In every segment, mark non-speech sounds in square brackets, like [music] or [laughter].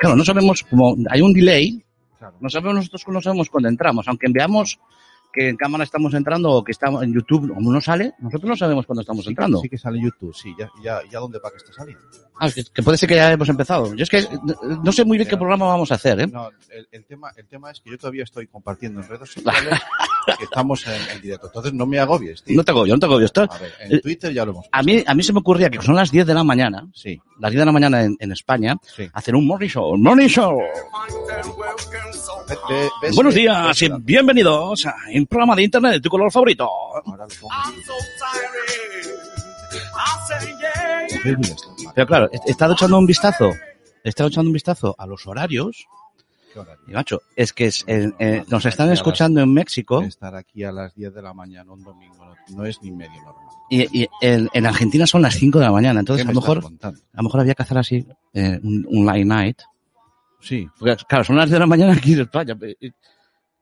Claro, no sabemos cómo hay un delay, no sabemos nosotros no sabemos cuándo entramos, aunque veamos que en cámara estamos entrando o que estamos en YouTube, como no sale, nosotros no sabemos cuándo estamos entrando. Sí que sale en YouTube, sí. Ya, ya, ya dónde va que está saliendo. Ah, que, que puede ser que ya hemos empezado. Yo es que no, no sé muy bien qué programa vamos a hacer, ¿eh? No, el, el tema, el tema es que yo todavía estoy compartiendo en redes [laughs] sociales que estamos en, en directo. Entonces no me agobies, tío. No te agobio, no te agobio. Está- A ver, en Twitter ya lo hemos A mí, a mí se me ocurría que son las 10 de la mañana, Sí, las 10 de la mañana en, en España, sí. hacer un morning show. ¡Morning show! Buenos días y bienvenidos a un programa de internet de tu color favorito. Ahora lo esto. Pero claro, he estado echando un vistazo, he estado echando un vistazo a los horarios. Y macho, es que es, eh, eh, nos están escuchando en México Estar aquí a las 10 de la mañana un domingo no, es ni medio normal. y, y en, en Argentina son las 5 de la mañana, entonces ¿Qué a lo mejor, contando? a lo mejor había que hacer así eh, un, un light night. Sí. Porque, claro, son las 10 de la mañana aquí en España.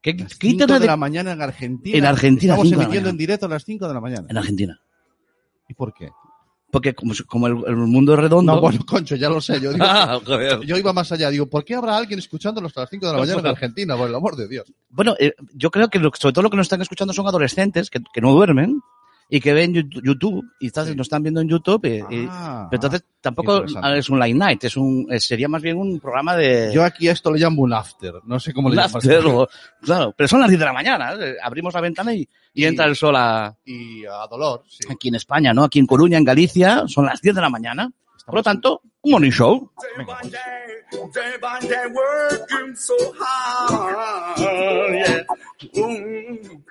¿Qué, Las qué 5 internet de de- la mañana en Argentina. En Argentina, Estamos cinco emitiendo en directo a las 5 de la mañana. En Argentina. ¿Y por qué? Porque como, como el, el mundo es redondo... No, bueno, [laughs] concho, ya lo sé. Yo, digo, [laughs] Ah, yo iba más allá. Digo, ¿por qué habrá alguien escuchándonos a las 5 de la mañana en Argentina? Por el amor de Dios. Bueno, eh, yo creo que lo- sobre todo lo que nos están escuchando son adolescentes que, que no duermen y que ven YouTube y estás- Sí. nos están viendo en YouTube. y- y- Ah, pero entonces tampoco es un light night, es un, eh, sería más bien un programa de... Yo aquí a esto le llamo un after. No sé cómo le un llamas. after [laughs] o- claro, pero son las 10 de la mañana, ¿eh? abrimos la ventana y, y Y- entra el sol a- Y a dolor, sí. aquí en España, ¿no? Aquí en Coruña, en Galicia, son las 10 de la mañana. Por lo tanto, un morning show. By day, day by day, working so hard. Yeah. Mm.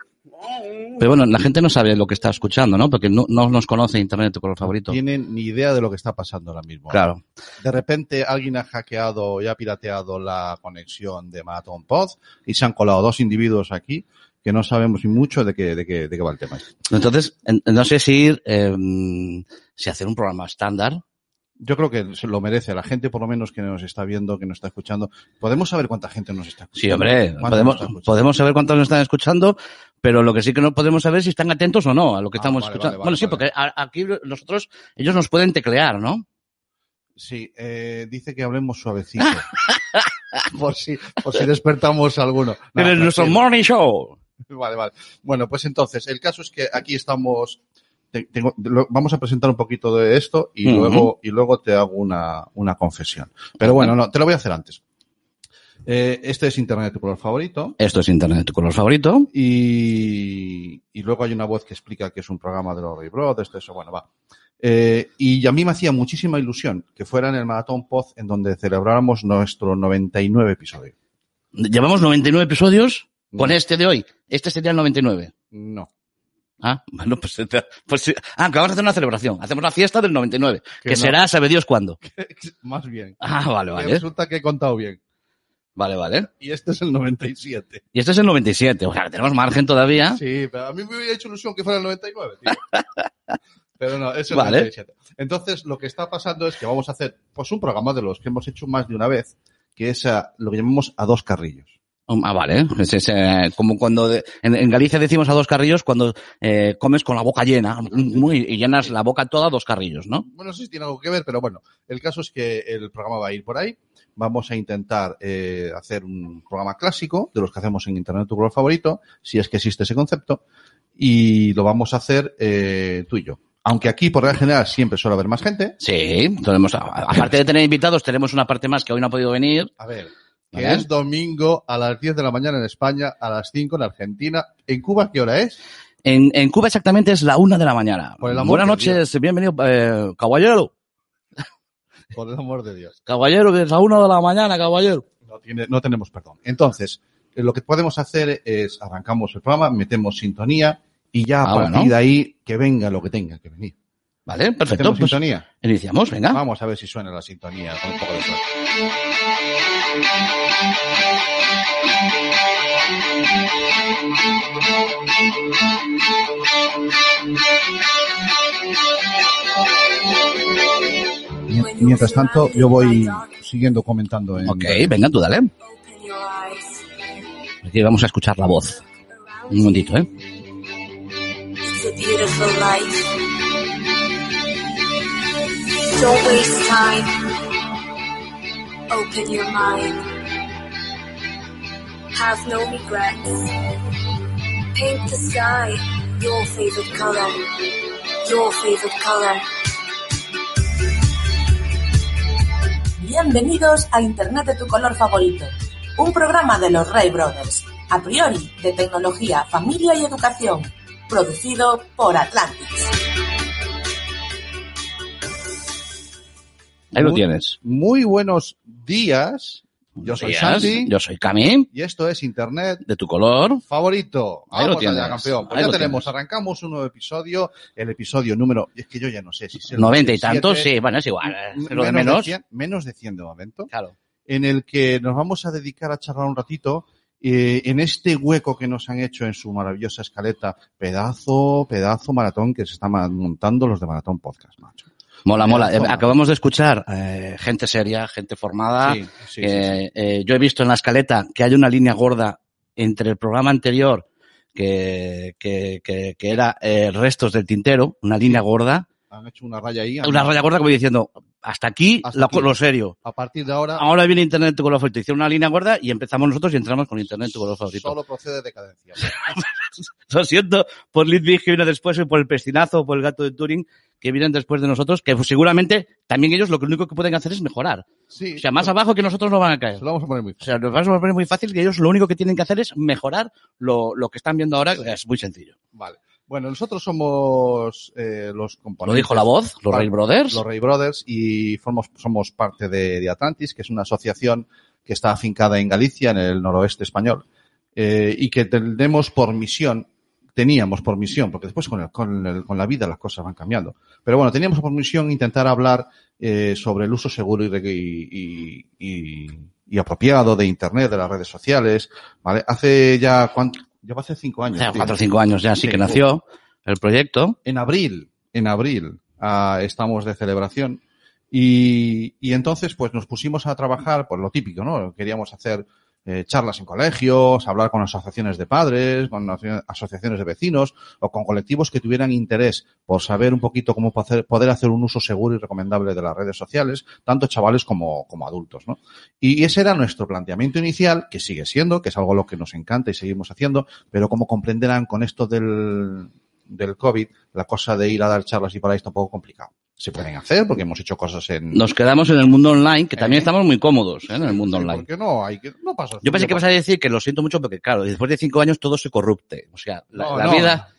Pero bueno, la gente no sabe lo que está escuchando, ¿no? Porque no, no nos conoce Internet, tu color favorito. tienen ni idea de lo que está pasando ahora mismo. Claro. De repente alguien ha hackeado y ha pirateado la conexión de Marathon Pod y se han colado dos individuos aquí que no sabemos ni mucho de qué, de qué, de qué va el tema. Entonces, en- no sé si ir, eh, si hacer un programa estándar. Yo creo que se lo merece. La gente, por lo menos, que nos está viendo, que nos está escuchando. ¿Podemos saber cuánta gente nos está escuchando? Sí, hombre, ¿Cuántos podemos, escuchando? podemos saber cuántos nos están escuchando, pero lo que sí que no podemos saber es si están atentos o no a lo que Ah, estamos vale, escuchando. vale, bueno, sí, porque aquí nosotros, ellos nos pueden teclear, ¿no? Sí, eh, dice que hablemos suavecito. [laughs] por si, por si despertamos alguno. [laughs] No, es nuestro morning show. [laughs] Vale, vale. Bueno, pues entonces, el caso es que aquí estamos. te- tengo- lo- vamos a presentar un poquito de esto y luego y luego te hago una, una confesión. Pero bueno, no, te lo voy a hacer antes. Eh, este es Internet tu color favorito Esto es Internet, tu color favorito. y, y luego hay una voz que explica que es un programa de los Ray Brothers, eso, bueno, va. Eh, y a mí me hacía muchísima ilusión que fuera en el Maratón Pod en donde celebráramos nuestro 99 episodio. Llevamos 99 episodios con este de hoy. Este sería el 99. No. Ah, bueno, pues, [laughs] pues. Ah, que vamos a hacer una celebración. Hacemos la fiesta del 99. Que Que no. será, sabe Dios cuándo. [laughs] Más bien. Ah, vale, vale. Resulta que he contado bien. Vale, vale. Y este es el 97. Y este es el 97. O sea, que tenemos margen todavía. Sí, pero a mí me hubiera hecho ilusión que fuera el 99, tío. [laughs] Pero no, es el Vale. 97. Entonces, lo que está pasando es que vamos a hacer pues un programa de los que hemos hecho más de una vez, que es a- lo que llamamos a dos carrillos. Um, Ah, vale. Es, es, eh, como cuando de- en, en Galicia decimos a dos carrillos cuando eh, comes con la boca llena muy, y llenas la boca toda a dos carrillos, ¿no? Bueno, si tiene algo que ver, pero bueno, el caso es que el programa va a ir por ahí. Vamos a intentar eh, hacer un programa clásico de los que hacemos en Internet tu color favorito, si es que existe ese concepto, y lo vamos a hacer eh, tú y yo. Aunque aquí, por regla general, siempre suele haber más gente. Sí, tenemos, aparte de tener invitados, tenemos una parte más que hoy no ha podido venir. A ver, que Vale. es domingo a las 10 de la mañana en España, a las 5 en Argentina. ¿En Cuba qué hora es? En, en Cuba exactamente es la una de la mañana. Buenas noches, bienvenido, eh, caballero. [laughs] Por el amor de Dios. Caballero, que es la una de la mañana, caballero. No, tiene, no tenemos perdón. Entonces, eh, lo que podemos hacer es arrancamos el programa, metemos sintonía y ya a Ah, partir bueno. de ahí que venga lo que tenga que venir. Vale, perfecto. ¿Metemos Pues sintonía? iniciamos, venga. Vamos a ver si suena la sintonía con un poco de suerte. Mien- Mientras tanto, yo voy siguiendo comentando en... Ok, venga, tú dale. Aquí vamos a escuchar la voz. Un momentito, ¿eh? It's a beautiful life. Don't waste time. Open your mind. Have no regrets. Paint the sky your favorite color. Your favorite color. Bienvenidos a Internet de tu color favorito, un programa de los Ray Brothers, a priori de tecnología, familia y educación, producido por Atlantis. Ahí lo tienes. Muy buenos días. Yo soy. Santi Yo soy Cami, y esto es Internet de tu color. favorito. Ahí lo Vamos tienes. allá, campeón. Pues Ahí ya lo tenemos, tienes. arrancamos un nuevo episodio, el episodio número, es que yo ya no sé si es el 90 y 97, tantos, sí, bueno, es igual. lo de menos, menos. 100, menos de 100 de momento, Claro. en el que nos vamos a dedicar a charlar un ratito eh, en este hueco que nos han hecho en su maravillosa escaleta, pedazo, pedazo maratón que se está montando los de Maratón Podcast, macho. Mola, mola. Eh, acabamos de escuchar eh, gente seria, gente formada. Sí, sí, sí, Eh, sí. eh, yo he visto en la escaleta que hay una línea gorda entre el programa anterior que, que, que, que era eh, restos del tintero, una línea gorda, Han hecho una raya ahí. una raya gorda como diciendo, hasta aquí, Hasta lo, aquí. lo serio. A partir de ahora, Ahora viene Internet tu color favorito. Hicieron una línea gorda y empezamos nosotros y entramos con Internet tu color favorito. solo procede decadencia. [laughs] Lo siento por Lidwig que viene después y por el pestinazo o por el gato de Turing que vienen después de nosotros, que seguramente también ellos lo único que pueden hacer es mejorar. Sí, O sea, más abajo que nosotros no van a caer. se lo vamos a poner muy O sea, nos vamos a poner muy fácil que ellos lo único que tienen que hacer es mejorar lo, lo que están viendo ahora, que es muy sencillo. Vale. Bueno, nosotros somos eh, los componentes. Lo dijo la voz, los Ray Brothers. Los Ray Brothers y formos, somos parte de, de Atlantis, que es una asociación que está afincada en Galicia, en el noroeste español, eh, y que tenemos por misión, teníamos por misión, porque después con, el- con, el- con la vida las cosas van cambiando, pero bueno, teníamos por misión intentar hablar eh, sobre el uso seguro y, y- y- y apropiado de Internet, de las redes sociales, ¿vale? Hace ya, ¿cuánto? Lleva hace cinco años. Hace cuatro o cinco años ya sí Sí, que nació el proyecto. en abril, en abril, ah, estamos de celebración y, y entonces pues nos pusimos a trabajar, pues lo típico, ¿no? Queríamos hacer eh, charlas en colegios, hablar con asociaciones de padres, con aso- asociaciones de vecinos o con colectivos que tuvieran interés por saber un poquito cómo poder hacer un uso seguro y recomendable de las redes sociales, tanto chavales como, como adultos, ¿no? Y ese era nuestro planteamiento inicial, que sigue siendo, que es algo lo que nos encanta y seguimos haciendo, pero como comprenderán con esto del, del COVID, la cosa de ir a dar charlas y para ahí está un poco complicado. Se pueden hacer porque hemos hecho cosas en... Nos quedamos en el mundo online, que también Eh. estamos muy cómodos ¿eh? en el mundo Sí, online. porque no hay que... No pasa. Yo pensé que vas a decir que lo siento mucho porque, claro, después de cinco años todo se corrupte. O sea, la, No, la no. vida...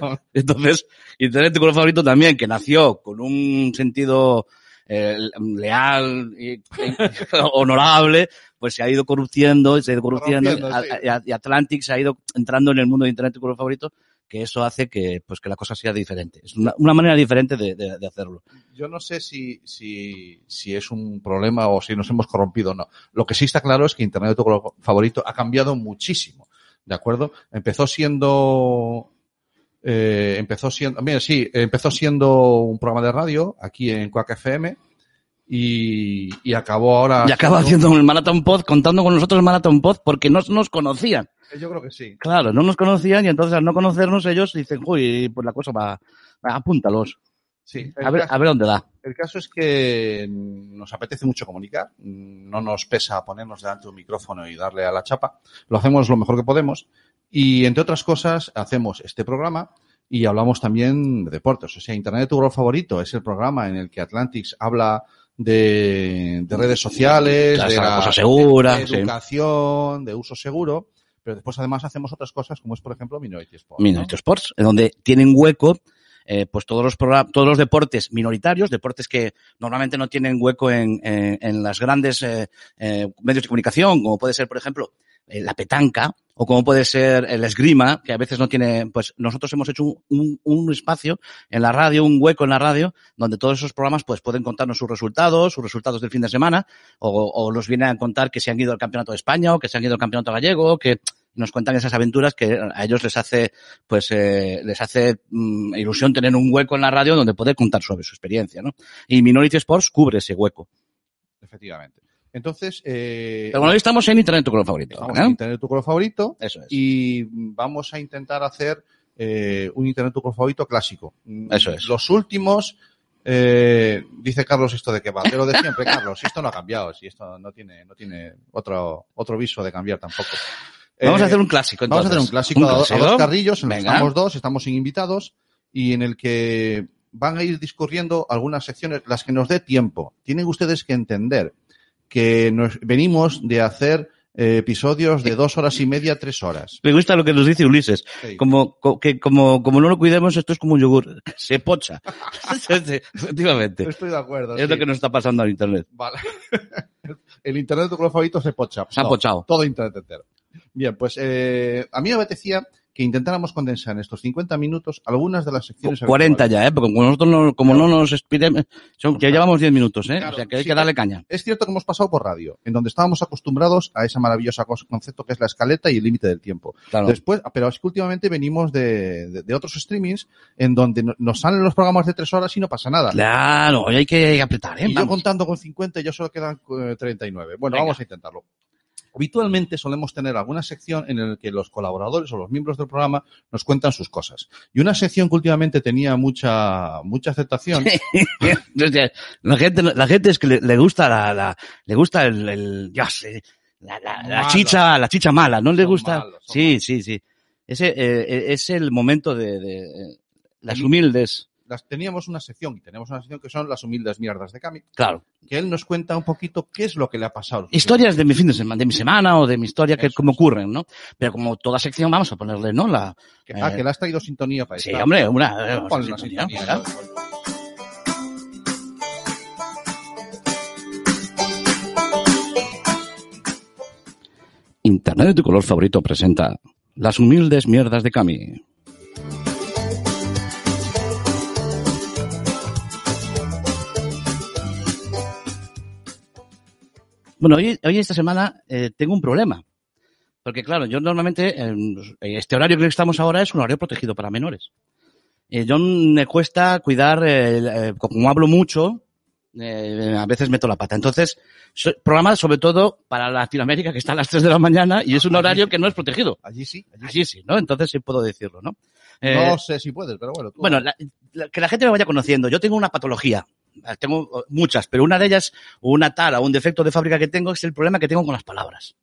No. [laughs] Entonces, Internet tu color favorito también, que nació con un sentido eh, leal y, y [laughs] honorable, pues se ha ido corruptiendo, se ha ido corruptiendo, sí. a- y Atlantic se ha ido entrando en el mundo de Internet tu color favorito, que eso hace que, pues, que la cosa sea diferente. Es una, una manera diferente de, de- de hacerlo. Yo no sé si, si, si es un problema o si nos hemos corrompido o no. Lo que sí está claro es que Internet de tu color favorito ha cambiado muchísimo. ¿De acuerdo? Empezó siendo, eh, empezó siendo, mira, sí, empezó siendo un programa de radio aquí en Quack FM y, y acabó ahora. Y acaba haciendo el Marathon Pod, contando con nosotros el Marathon Pod, porque no nos conocían. Yo creo que sí. Claro, no nos conocían y entonces al no conocernos ellos dicen, uy, pues la cosa va, va, apúntalos. Sí. A ver, a ver dónde da. El caso es que nos apetece mucho comunicar, no nos pesa ponernos delante de un micrófono y darle a la chapa, lo hacemos lo mejor que podemos y entre otras cosas hacemos este programa y hablamos también de deportes. O sea, Internet de tu color favorito es el programa en el que Atlantics habla de, de redes sociales, de, la- cosa segura, de sí. educación, de uso seguro, pero después además hacemos otras cosas como es, por ejemplo, Minority Sport. ¿no? Minority Sports, donde tienen hueco eh, pues todos los todos los deportes minoritarios, deportes que normalmente no tienen hueco en, en, en las grandes eh, eh, medios de comunicación, como puede ser, por ejemplo, eh, la petanca, o como puede ser el esgrima, que a veces no tiene, pues nosotros hemos hecho un, un, un espacio en la radio, un hueco en la radio, donde todos esos programas pues pueden contarnos sus resultados, sus resultados del fin de semana, o, o los vienen a contar que se han ido al campeonato de España, o que se han ido al campeonato gallego, que nos cuentan esas aventuras que a ellos les hace, pues, eh, les hace mm, ilusión tener un hueco en la radio donde poder contar sobre su experiencia, ¿no? Y Minority Sports cubre ese hueco. Efectivamente. Entonces, eh, Pero bueno, hoy estamos en Internet tu color favorito. ¿eh? Internet tu color favorito Eso es. y vamos a intentar hacer eh, un Internet tu color favorito clásico. Mm, Eso es. Los últimos, eh, dice Carlos esto de que va, de lo de siempre, Carlos, si esto no ha cambiado, si esto no tiene, no tiene otro, otro viso de cambiar tampoco. Vamos Eh, a hacer un clásico, Vamos a hacer un entonces. clásico, a, do- a clásico. dos carrillos, en estamos dos, estamos sin invitados, y en el que van a ir discurriendo algunas secciones, las que nos dé tiempo. Tienen ustedes que entender que nos, venimos de hacer eh, episodios de dos horas y media, tres horas. Me gusta lo que nos dice Ulises. Sí. Como, co- que como, como no lo cuidemos, esto es como un yogur. [laughs] Se pocha. [laughs] [laughs] Efectivamente. Estoy de acuerdo. Es sí. lo que nos está pasando en Internet. Vale. el internet de tu color favorito se pocha. Se ha No, pochado. Todo internet entero. Bien, pues eh, a mí me apetecía que intentáramos condensar en estos 50 minutos algunas de las secciones 40 habituales. ya, ¿eh? Porque como nosotros no, como no nos expiremos, son- ya llevamos 10 minutos, ¿eh? Claro, o sea que hay sí, que darle caña. Es cierto que hemos pasado por radio, en donde estábamos acostumbrados a ese maravilloso concepto que es la escaleta y el límite del tiempo. Claro. Después, pero es que últimamente venimos de, de- de otros streamings en donde no- nos salen los programas de tres horas y no pasa nada. Claro, hoy hay que apretar, ¿eh? Y yo contando con 50 ya solo quedan eh, 39. Bueno, Venga. vamos a intentarlo. Habitualmente solemos tener alguna sección en la que los colaboradores o los miembros del programa nos cuentan sus cosas. Y una sección que últimamente tenía mucha, mucha aceptación. [laughs] La gente, la gente es que le, le gusta la, la- le gusta el, el ya sé, la, la- chicha, la chicha mala, ¿no le gusta? malos, sí, sí, sí. Ese, eh, es el momento de, de, eh, las humildes. Las, teníamos una sección y tenemos una sección que son las humildes mierdas de Cami, Claro. que él nos cuenta un poquito qué es lo que le ha pasado. Historias de mi fin de semana, de mi semana o de mi historia que Eso como es. ocurren, ¿no? Pero como toda sección vamos a ponerle, ¿no? La, Que, ah, eh, que le has traído sintonía para sí, hombre, una, eh, una sintonía, sintonía, ¿verdad? ¿no? Internet de tu color favorito presenta Las humildes mierdas de Cami. Bueno, hoy, hoy esta semana eh, tengo un problema. Porque claro, yo normalmente, eh, este horario que estamos ahora es un horario protegido para menores. Eh, yo me cuesta cuidar, eh, como hablo mucho, eh, a veces meto la pata. Entonces, so- programa sobre todo para Latinoamérica que está a las 3 de la mañana y es un horario que no es protegido. Allí sí, allí sí. Así sí, ¿no? Entonces sí puedo decirlo, ¿no? Eh, No sé si puedes, pero bueno. tú- bueno, la- la- que la gente me vaya conociendo. Yo tengo una patología. Tengo muchas, pero una de ellas, una tara o un defecto de fábrica que tengo es el problema que tengo con las palabras.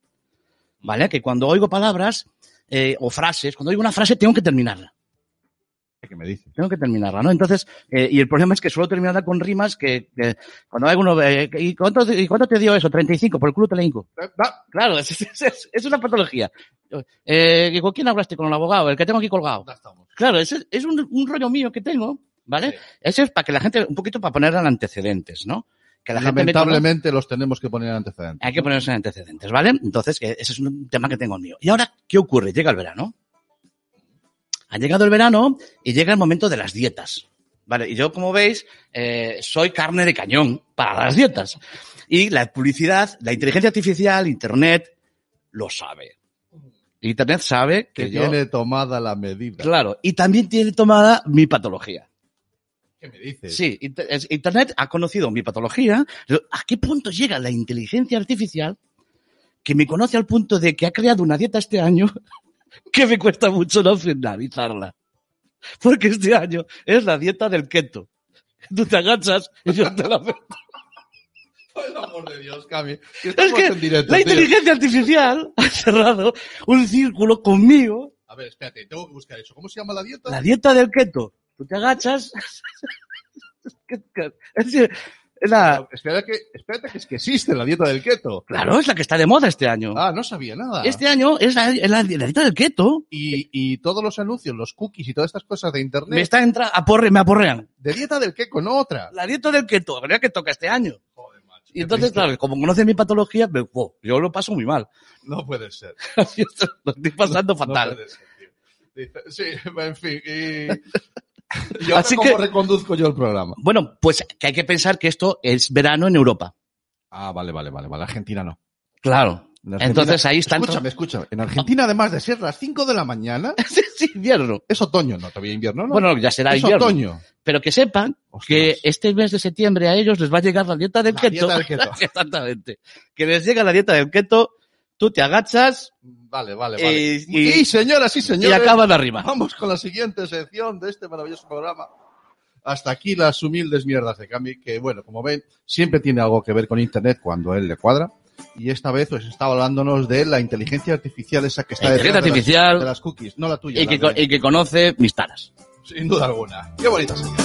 ¿Vale? Que cuando oigo palabras eh, o frases, cuando oigo una frase tengo que terminarla. ¿Qué me dices? Tengo que terminarla, ¿no? Entonces, eh, y el problema es que suelo terminarla con rimas que, que cuando hay uno, eh, ¿y, cuánto, ¿y cuánto te dio eso? 35, por el culo te la hinco. Eh, Claro, [laughs] es, es- es- es una patología. Eh, ¿y ¿Con quién hablaste? Con el abogado, el que tengo aquí colgado. Claro, es, es un, un rollo mío que tengo, ¿vale? Sí. Eso es para que la gente, un poquito para poner en antecedentes, ¿no? Que la gente. Lamentablemente los tenemos que poner en antecedentes. Hay que ponerse en antecedentes, ¿vale? Entonces, que ese es un tema que tengo mío. Y ahora, ¿qué ocurre? Llega el verano. Ha llegado el verano y llega el momento de las dietas. Vale, y yo, como veis, eh, soy carne de cañón para las dietas. Y la publicidad, la inteligencia artificial, Internet, lo sabe. Internet sabe que, Que yo... tiene tomada la medida. Claro, y también tiene tomada mi patología. ¿Qué me dices? Sí, Internet ha conocido mi patología. Pero, ¿A qué punto llega la inteligencia artificial que me conoce al punto de que ha creado una dieta este año [laughs] que me cuesta mucho no finalizarla? Porque este año es la dieta del keto. Tú te agachas y yo te la. [laughs] Por el amor de Dios, Cami. Es que directo, la tío. inteligencia artificial [laughs] ha cerrado un círculo conmigo. A ver, espérate, tengo que buscar eso. ¿Cómo se llama la dieta? La dieta del keto. Tú te agachas. [laughs] Es decir, es la- No, espérate, que, espérate que es que existe la dieta del keto. Claro, es la que está de moda este año. Ah, no sabía nada. Este año es la, es la- la dieta del keto. Y, y todos los anuncios, los cookies y todas estas cosas de internet, Me está entrando, aporre, me aporrean. de dieta del keto, no otra. La dieta del keto, la que toca este año. Joder, macho. Y entonces, triste. claro, como conoce mi patología, me- yo lo paso muy mal. No puede ser. [laughs] lo estoy pasando No fatal. puede ser, tío. Sí, [laughs] en fin. Y, [laughs] y ahora Así cómo que- reconduzco yo el programa. Bueno, pues que hay que pensar que esto es verano en Europa. Ah, vale, vale, vale, vale. Argentina no. Claro. En Argentina- Entonces ahí están. Escúchame, escúchame. En Argentina, además de ser las 5 de la mañana, [laughs] sí, invierno. es otoño. No, todavía invierno, ¿no? Bueno, ya será es invierno. otoño. Pero que sepan Ostras. que este mes de septiembre a ellos les va a llegar la dieta del La keto. dieta del keto. [laughs] Exactamente. Que les llega la dieta del keto, tú te agachas Vale, vale, vale. Y- y- y señoras y y señores, acaban arriba. vamos con la siguiente sección de este maravilloso programa. hasta aquí las humildes mierdas de Cami, que bueno, como ven, siempre tiene algo que ver con Internet cuando a él le cuadra. Y esta vez pues está hablándonos de la inteligencia artificial esa que está La detrás de inteligencia las- artificial. de las cookies, no la tuya. Y la que, y que conoce mis taras. Sin duda alguna. Qué bonita señal.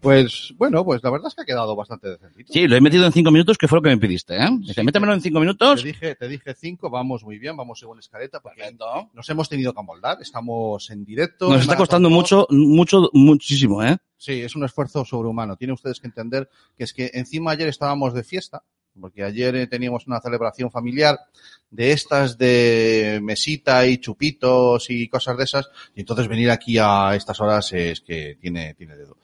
Pues bueno, pues la verdad es que ha quedado bastante decentito. Sí, lo he metido en cinco minutos, que fue lo que me pediste, ¿eh? Dice, métemelo en cinco Te minutos. dije, te dije cinco, vamos muy bien, vamos según escaleta, porque Perfecto. nos hemos tenido que amoldar, estamos en directo. Nos en está costando mucho, mucho, muchísimo, ¿eh? Sí, es un esfuerzo sobrehumano. Tienen ustedes que entender que es que encima ayer estábamos de fiesta, porque ayer eh, teníamos una celebración familiar de estas de mesita y chupitos y cosas de esas, y entonces venir aquí a estas horas es que tiene, tiene dedo.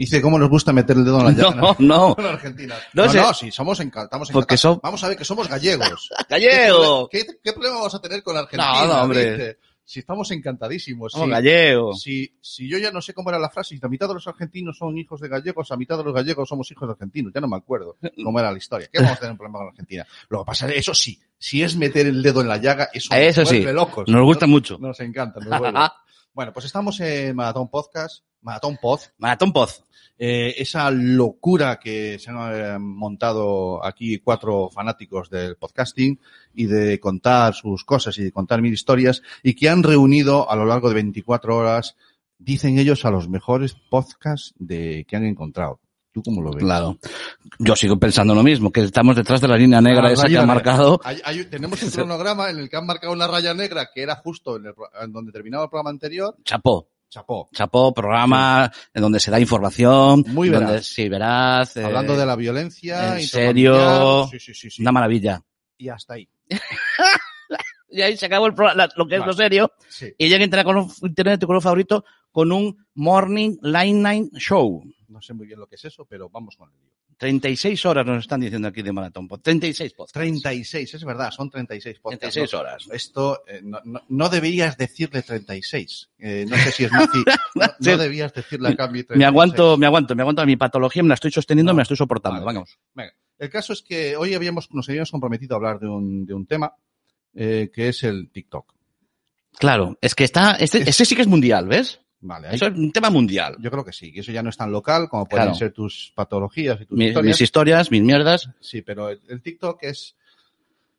Dice, ¿cómo nos gusta meter el dedo en la [laughs] llaga? No, [laughs] no. Argentina. No No, sé. no, sí, somos enca- estamos Porque encantados. son- Vamos a ver que somos gallegos. [laughs] ¡Gallego! ¿Qué, qué problema vamos a tener con Argentina? No, no, hombre. dice? Si estamos encantadísimos. Somos sí. gallegos. Si, si yo ya no sé cómo era la frase, si la mitad de los argentinos son hijos de gallegos, a mitad de los gallegos somos hijos de argentinos, ya no me acuerdo cómo era la historia. ¿Qué vamos a tener un problema con Argentina? Lo que pasa es eso sí, si es meter el dedo en la llaga, eso, Eso sí. vuelve locos. Nos gusta mucho. Nos encanta, nos vuelve. Bueno, pues estamos en Maratón Podcast, Maratón Pod, Maratón Poz. eh, esa locura que se han eh, montado aquí cuatro fanáticos del podcasting y de contar sus cosas y de contar mil historias y que han reunido a lo largo de 24 horas, dicen ellos, a los mejores podcasts de, que han encontrado. ¿Tú cómo lo ves? Claro. Yo sigo pensando lo mismo, que estamos detrás de la línea negra La esa que han marcado. Hay- hay- tenemos un [laughs] cronograma en el que han marcado una raya negra que era justo en, el en donde terminaba el programa anterior. Chapó. Chapó. Chapó, programa en donde se da información. Muy donde, veraz. Sí, veraz. eh, Hablando de la violencia. en serio. Sí, sí, sí, sí. Una maravilla. Y hasta ahí. [laughs] Y ahí se acabó el programa, lo que es Vale. lo serio. Sí. Y llega Internet, con, Internet tu color favorito con un Morning Line Night Show. No sé muy bien lo que es eso, pero vamos con el lío. 36 horas nos están diciendo aquí de Maratón Pod. 36 podcasts. 36, es verdad, son 36 podcasts. 36 ¿no? horas. Esto, eh, no, no- no deberías decirle 36. Eh, no sé si es nazi. [laughs] No, no debías decirle a cambio 36. Me aguanto, me aguanto, me aguanto. Mi patología me la estoy sosteniendo, No. me la estoy soportando. Vale. Vamos. Venga, el caso es que hoy habíamos, nos habíamos comprometido a hablar de un, de un tema eh, que es el TikTok. Claro, es que está, este, Es- ese sí que es mundial, ¿ves? Vale, hay- Eso es un tema mundial. yo creo que sí, que eso ya no es tan local como pueden Claro. ser tus patologías y tus historias. mis historias, mis mierdas. Sí, pero el, el TikTok es.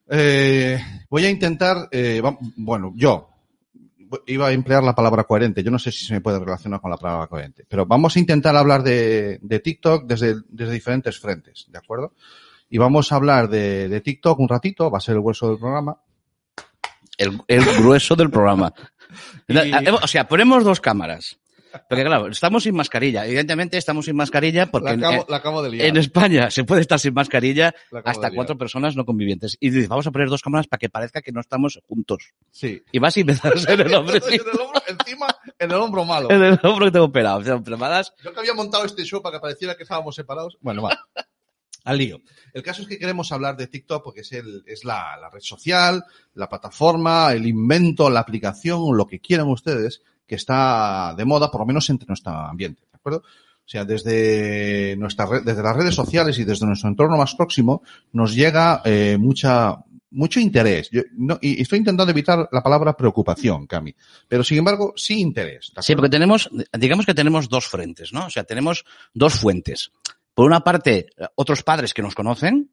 eh, voy a intentar. eh, bueno, yo iba a emplear la palabra coherente. Yo no sé si se me puede relacionar con la palabra coherente, pero vamos a intentar hablar de, de TikTok desde, desde diferentes frentes, ¿de acuerdo? Y vamos a hablar de, de TikTok un ratito, va a ser el hueso del programa. El, el grueso del programa. [laughs] Y- O sea, ponemos dos cámaras. Porque claro, estamos sin mascarilla. Evidentemente estamos sin mascarilla porque la, en, acabo, la acabo de liar. en España se puede estar sin mascarilla hasta cuatro personas no convivientes. Y dices, vamos a poner dos cámaras para que parezca que no estamos juntos. Sí. Y vas y me das en el [laughs] hombro, en el hombro, encima, en el hombro malo. [laughs] en el hombro que tengo operado. O sea, preparadas. Yo que había montado este show para que pareciera que estábamos separados. Bueno, va. Al lío. El caso es que queremos hablar de TikTok porque es, el, es la, la red social, la plataforma, el invento, la aplicación, lo que quieran ustedes, que está de moda, por lo menos entre nuestro ambiente, ¿de acuerdo? O sea, desde, nuestra red, desde las redes sociales y desde nuestro entorno más próximo nos llega eh, mucha, mucho interés. Yo, no, y estoy intentando evitar la palabra preocupación, Cami. Pero sin embargo, sí interés. ¿de Sí, porque tenemos, digamos que tenemos dos frentes, ¿no? O sea, tenemos dos fuentes. Por una parte, otros padres que nos conocen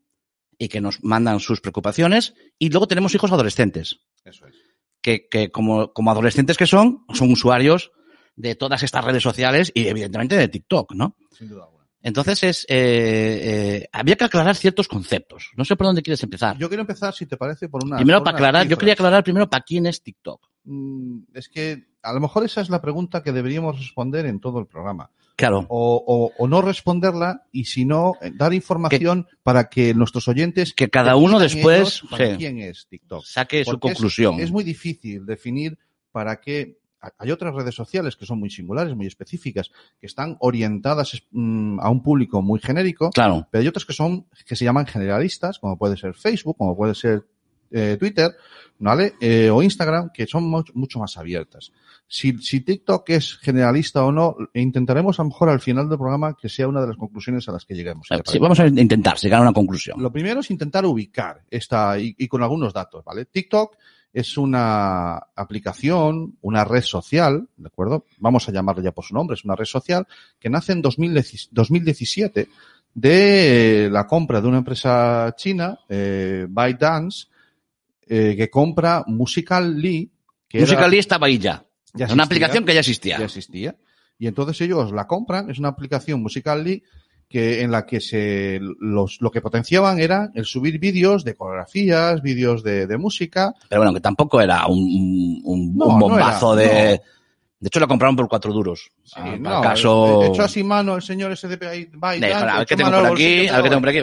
y que nos mandan sus preocupaciones, y luego tenemos hijos adolescentes, Eso es. que, que como, como adolescentes que son, son usuarios de todas estas redes sociales y evidentemente de TikTok, ¿no? Sin duda alguna. Entonces es, eh, eh, había que aclarar ciertos conceptos. No sé por dónde quieres empezar. Yo quiero empezar, si te parece, por una. primero por para aclarar, yo quería aclarar primero para quién es TikTok. Mm, Es que a lo mejor esa es la pregunta que deberíamos responder en todo el programa. Claro. O, o- o no responderla y si no, eh, dar información para que nuestros oyentes. Que cada uno después, ellos para sí. quién es TikTok. Saque su Porque conclusión. Es, muy difícil definir para qué. Hay otras redes sociales que son muy singulares, muy específicas, que están orientadas mm, a un público muy genérico. Claro. Pero hay otras que son, que se llaman generalistas, como puede ser Facebook, como puede ser eh, Twitter, ¿vale? Eh, o Instagram, que son much- mucho más abiertas. Si, si TikTok es generalista o no, intentaremos a lo mejor al final del programa que sea una de las conclusiones a las que lleguemos. ¿Qué te Sí, parece? vamos a intentar llegar a una conclusión. Lo primero es intentar ubicar esta, y, y con algunos datos, ¿vale? TikTok es una aplicación, una red social, ¿de acuerdo? Vamos a llamarla ya por su nombre, es una red social que nace en 2010 2017 de la compra de una empresa china, eh, ByteDance, eh, que compra Musical.ly, Musical.ly estaba ahí ya. ya Es una aplicación que ya existía. ya existía. Y entonces ellos la compran, es una aplicación Musical.ly que en la que se los lo que potenciaban era el subir vídeos de coreografías, vídeos de, de música. Pero bueno, que tampoco era un, un- un- No, un no bombazo era, de... no. De hecho, lo compraron por cuatro duros. Ah, no, para caso... echó así mano el señor SDP ahí, va y De, tal, a ver qué tengo por aquí, a ver qué tengo por aquí.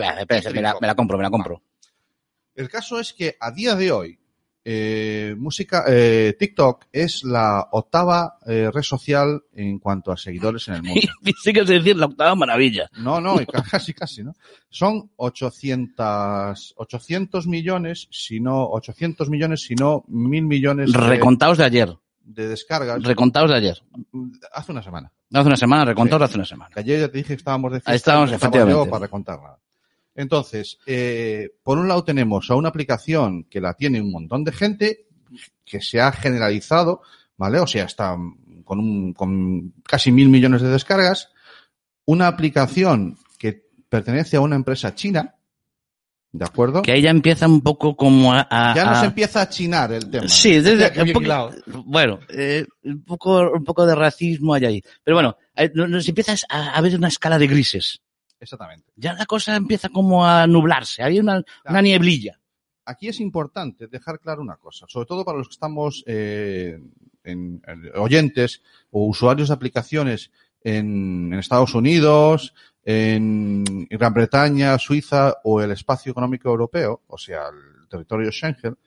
Me la compro, me la compro. El caso es que a día de hoy, eh, música, eh, TikTok es la octava eh, red social en cuanto a seguidores en el [laughs] mundo. Y sigues decir la octava maravilla. No, no, [laughs] casi, casi, ¿no? Son 800, 800 millones, si no, 800 millones, si no, mil millones de, Recontados de ayer. de descargas Recontados de ayer. hace una semana. Hace una semana, recontados Sí. hace una semana. Que ayer ya te dije que estábamos de fiesta. Ahí estábamos, efectivamente. para recontarla. Entonces, eh, por un lado tenemos a una aplicación que la tiene un montón de gente, que se ha generalizado, ¿vale? O sea, está con, un, con casi mil millones de descargas. Una aplicación que pertenece a una empresa china, ¿de acuerdo? Que ahí ya empieza un poco como a... a- Ya nos a- empieza a chinar el tema. Sí, desde, un poco- bueno, eh, un poco, un poco de racismo hay ahí. Pero bueno, eh, nos nos empieza a, a ver una escala de grises. Exactamente. Ya la cosa empieza como a nublarse. Hay una, una nieblilla. aquí es importante dejar claro una cosa, sobre todo para los que estamos eh, en, en oyentes o usuarios de aplicaciones en, en Estados Unidos, en Gran Bretaña, Suiza o el espacio económico europeo, o sea, el territorio Schengen,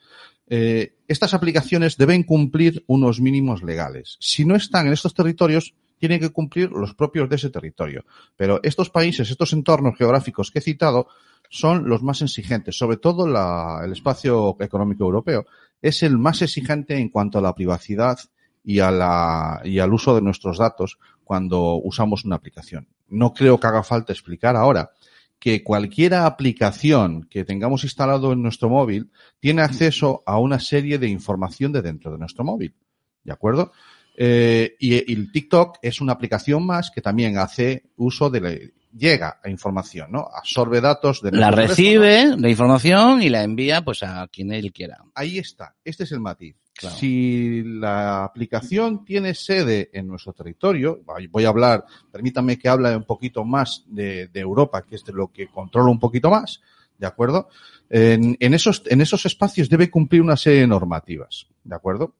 eh, estas aplicaciones deben cumplir unos mínimos legales. Si no están en estos territorios, tienen que cumplir los propios de ese territorio. Pero estos países, estos entornos geográficos que he citado, son los más exigentes, sobre todo el espacio económico europeo. Es el más exigente en cuanto a la privacidad y, a la, y al uso de nuestros datos cuando usamos una aplicación. No creo que haga falta explicar ahora que cualquier aplicación que tengamos instalado en nuestro móvil tiene acceso a una serie de información de dentro de nuestro móvil. ¿De acuerdo? Eh, y, y el TikTok es una aplicación más que también hace uso de la, llega a información, ¿no? Absorbe datos de La recibe, la información, y la envía pues a quien él quiera. ahí está. Este es el matiz. Claro. Si la aplicación tiene sede en nuestro territorio, voy a hablar, permítanme que hable un poquito más de, de Europa, que es de lo que controlo un poquito más, ¿de acuerdo? En, en esos, en esos espacios debe cumplir una serie de normativas, ¿de acuerdo?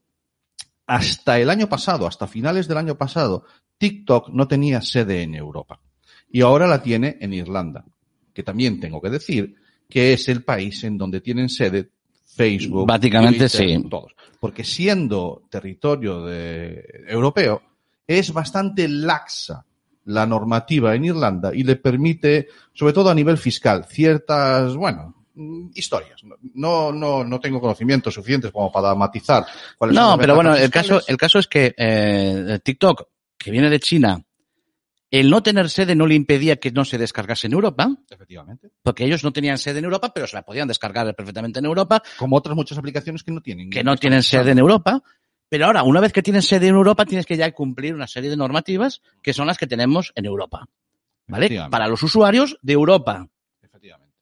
Hasta el año pasado, hasta finales del año pasado, TikTok no tenía sede en Europa. Y ahora la tiene en Irlanda, que también tengo que decir que es el país en donde tienen sede Facebook. Básicamente, Twitter, sí. Todos. Porque siendo territorio de, europeo, es bastante laxa la normativa en Irlanda y le permite, sobre todo a nivel fiscal, ciertas, bueno, historias. No, no, no tengo conocimientos suficientes como para matizar cuáles son No, pero bueno, el caso, el caso es que eh, TikTok, que viene de China, el no tener sede no le impedía que no se descargase en Europa, Efectivamente. porque ellos no tenían sede en Europa, pero se la podían descargar perfectamente en Europa, Como otras muchas aplicaciones que no tienen. que no tienen sede en Europa. Pero ahora, una vez que tienes sede en Europa, tienes que ya cumplir una serie de normativas que son las que tenemos en Europa. ¿Vale? Para los usuarios de Europa.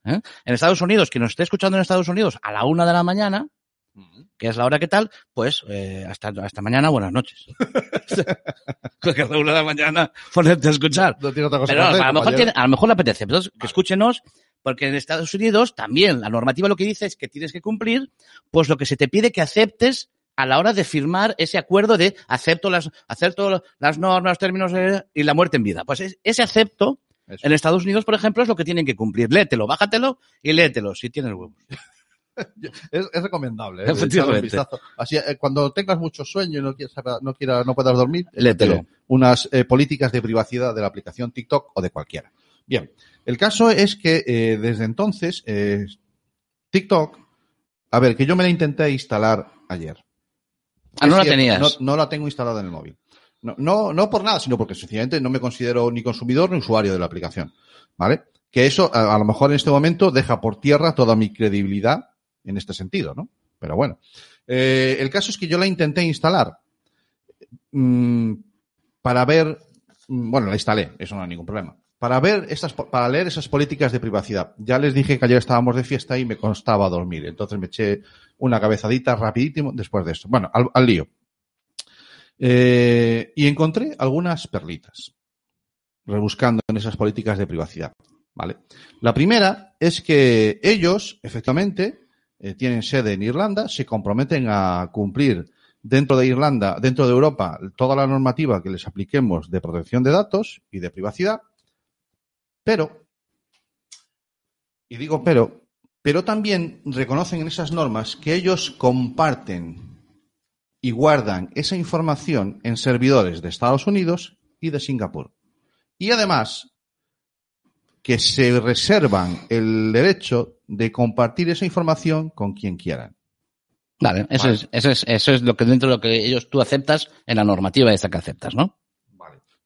¿Eh? En Estados Unidos, quien nos esté escuchando en Estados Unidos a la una de la mañana, que es la hora que tal, pues eh, hasta, hasta mañana, buenas noches. [laughs] Porque a la una de la mañana ponerte a escuchar. No tiene otra cosa Pero que hacer, a, lo mejor compañero. tiene- a lo mejor le apetece. Entonces, que Vale. escúchenos, porque en Estados Unidos también la normativa lo que dice es que tienes que cumplir, pues lo que se te pide que aceptes a la hora de firmar ese acuerdo de acepto las, acepto las normas, los términos eh, y la muerte en vida. Pues es- ese acepto Eso. en Estados Unidos, por ejemplo, es lo que tienen que cumplir. Léetelo, bájatelo y léetelo si tienes huevos. [laughs] Es, es recomendable. ¿eh? [laughs] Efectivamente. Así, eh, cuando tengas mucho sueño y no quieras, no quieras, no puedas dormir, Léetelo. unas eh, políticas de privacidad de la aplicación TikTok o de cualquiera. Bien. El caso es que eh, desde entonces TikTok a ver, que yo me la intenté instalar ayer. Ah, no la cierto, tenías. No, no la tengo instalada en el móvil. No, no, por nada, sino porque sencillamente no me considero ni consumidor ni usuario de la aplicación. ¿Vale? Que eso, a, lo mejor en este momento, deja por tierra toda mi credibilidad en este sentido, ¿no? Pero bueno. Eh, el caso es que yo la intenté instalar mm, para ver, mm, bueno, la instalé, eso no hay ningún problema. Para ver estas, para leer esas políticas de privacidad. Ya les dije que ayer estábamos de fiesta y me constaba dormir. Entonces me eché una cabezadita rapidísimo después de esto. Bueno, al lío. Eh, y encontré algunas perlitas rebuscando en esas políticas de privacidad. ¿Vale? La primera es que ellos, efectivamente, eh, tienen sede en Irlanda, se comprometen a cumplir dentro de Irlanda, dentro de Europa, toda la normativa que les apliquemos de protección de datos y de privacidad, pero, y digo pero, pero también reconocen en esas normas que ellos comparten y guardan esa información en servidores de Estados Unidos y de Singapur. Y además, que se reservan el derecho de compartir esa información con quien quieran. Vale, eso, Vale. Es, eso, es, eso es lo que dentro de lo que ellos tú aceptas en la normativa esta que aceptas, ¿no?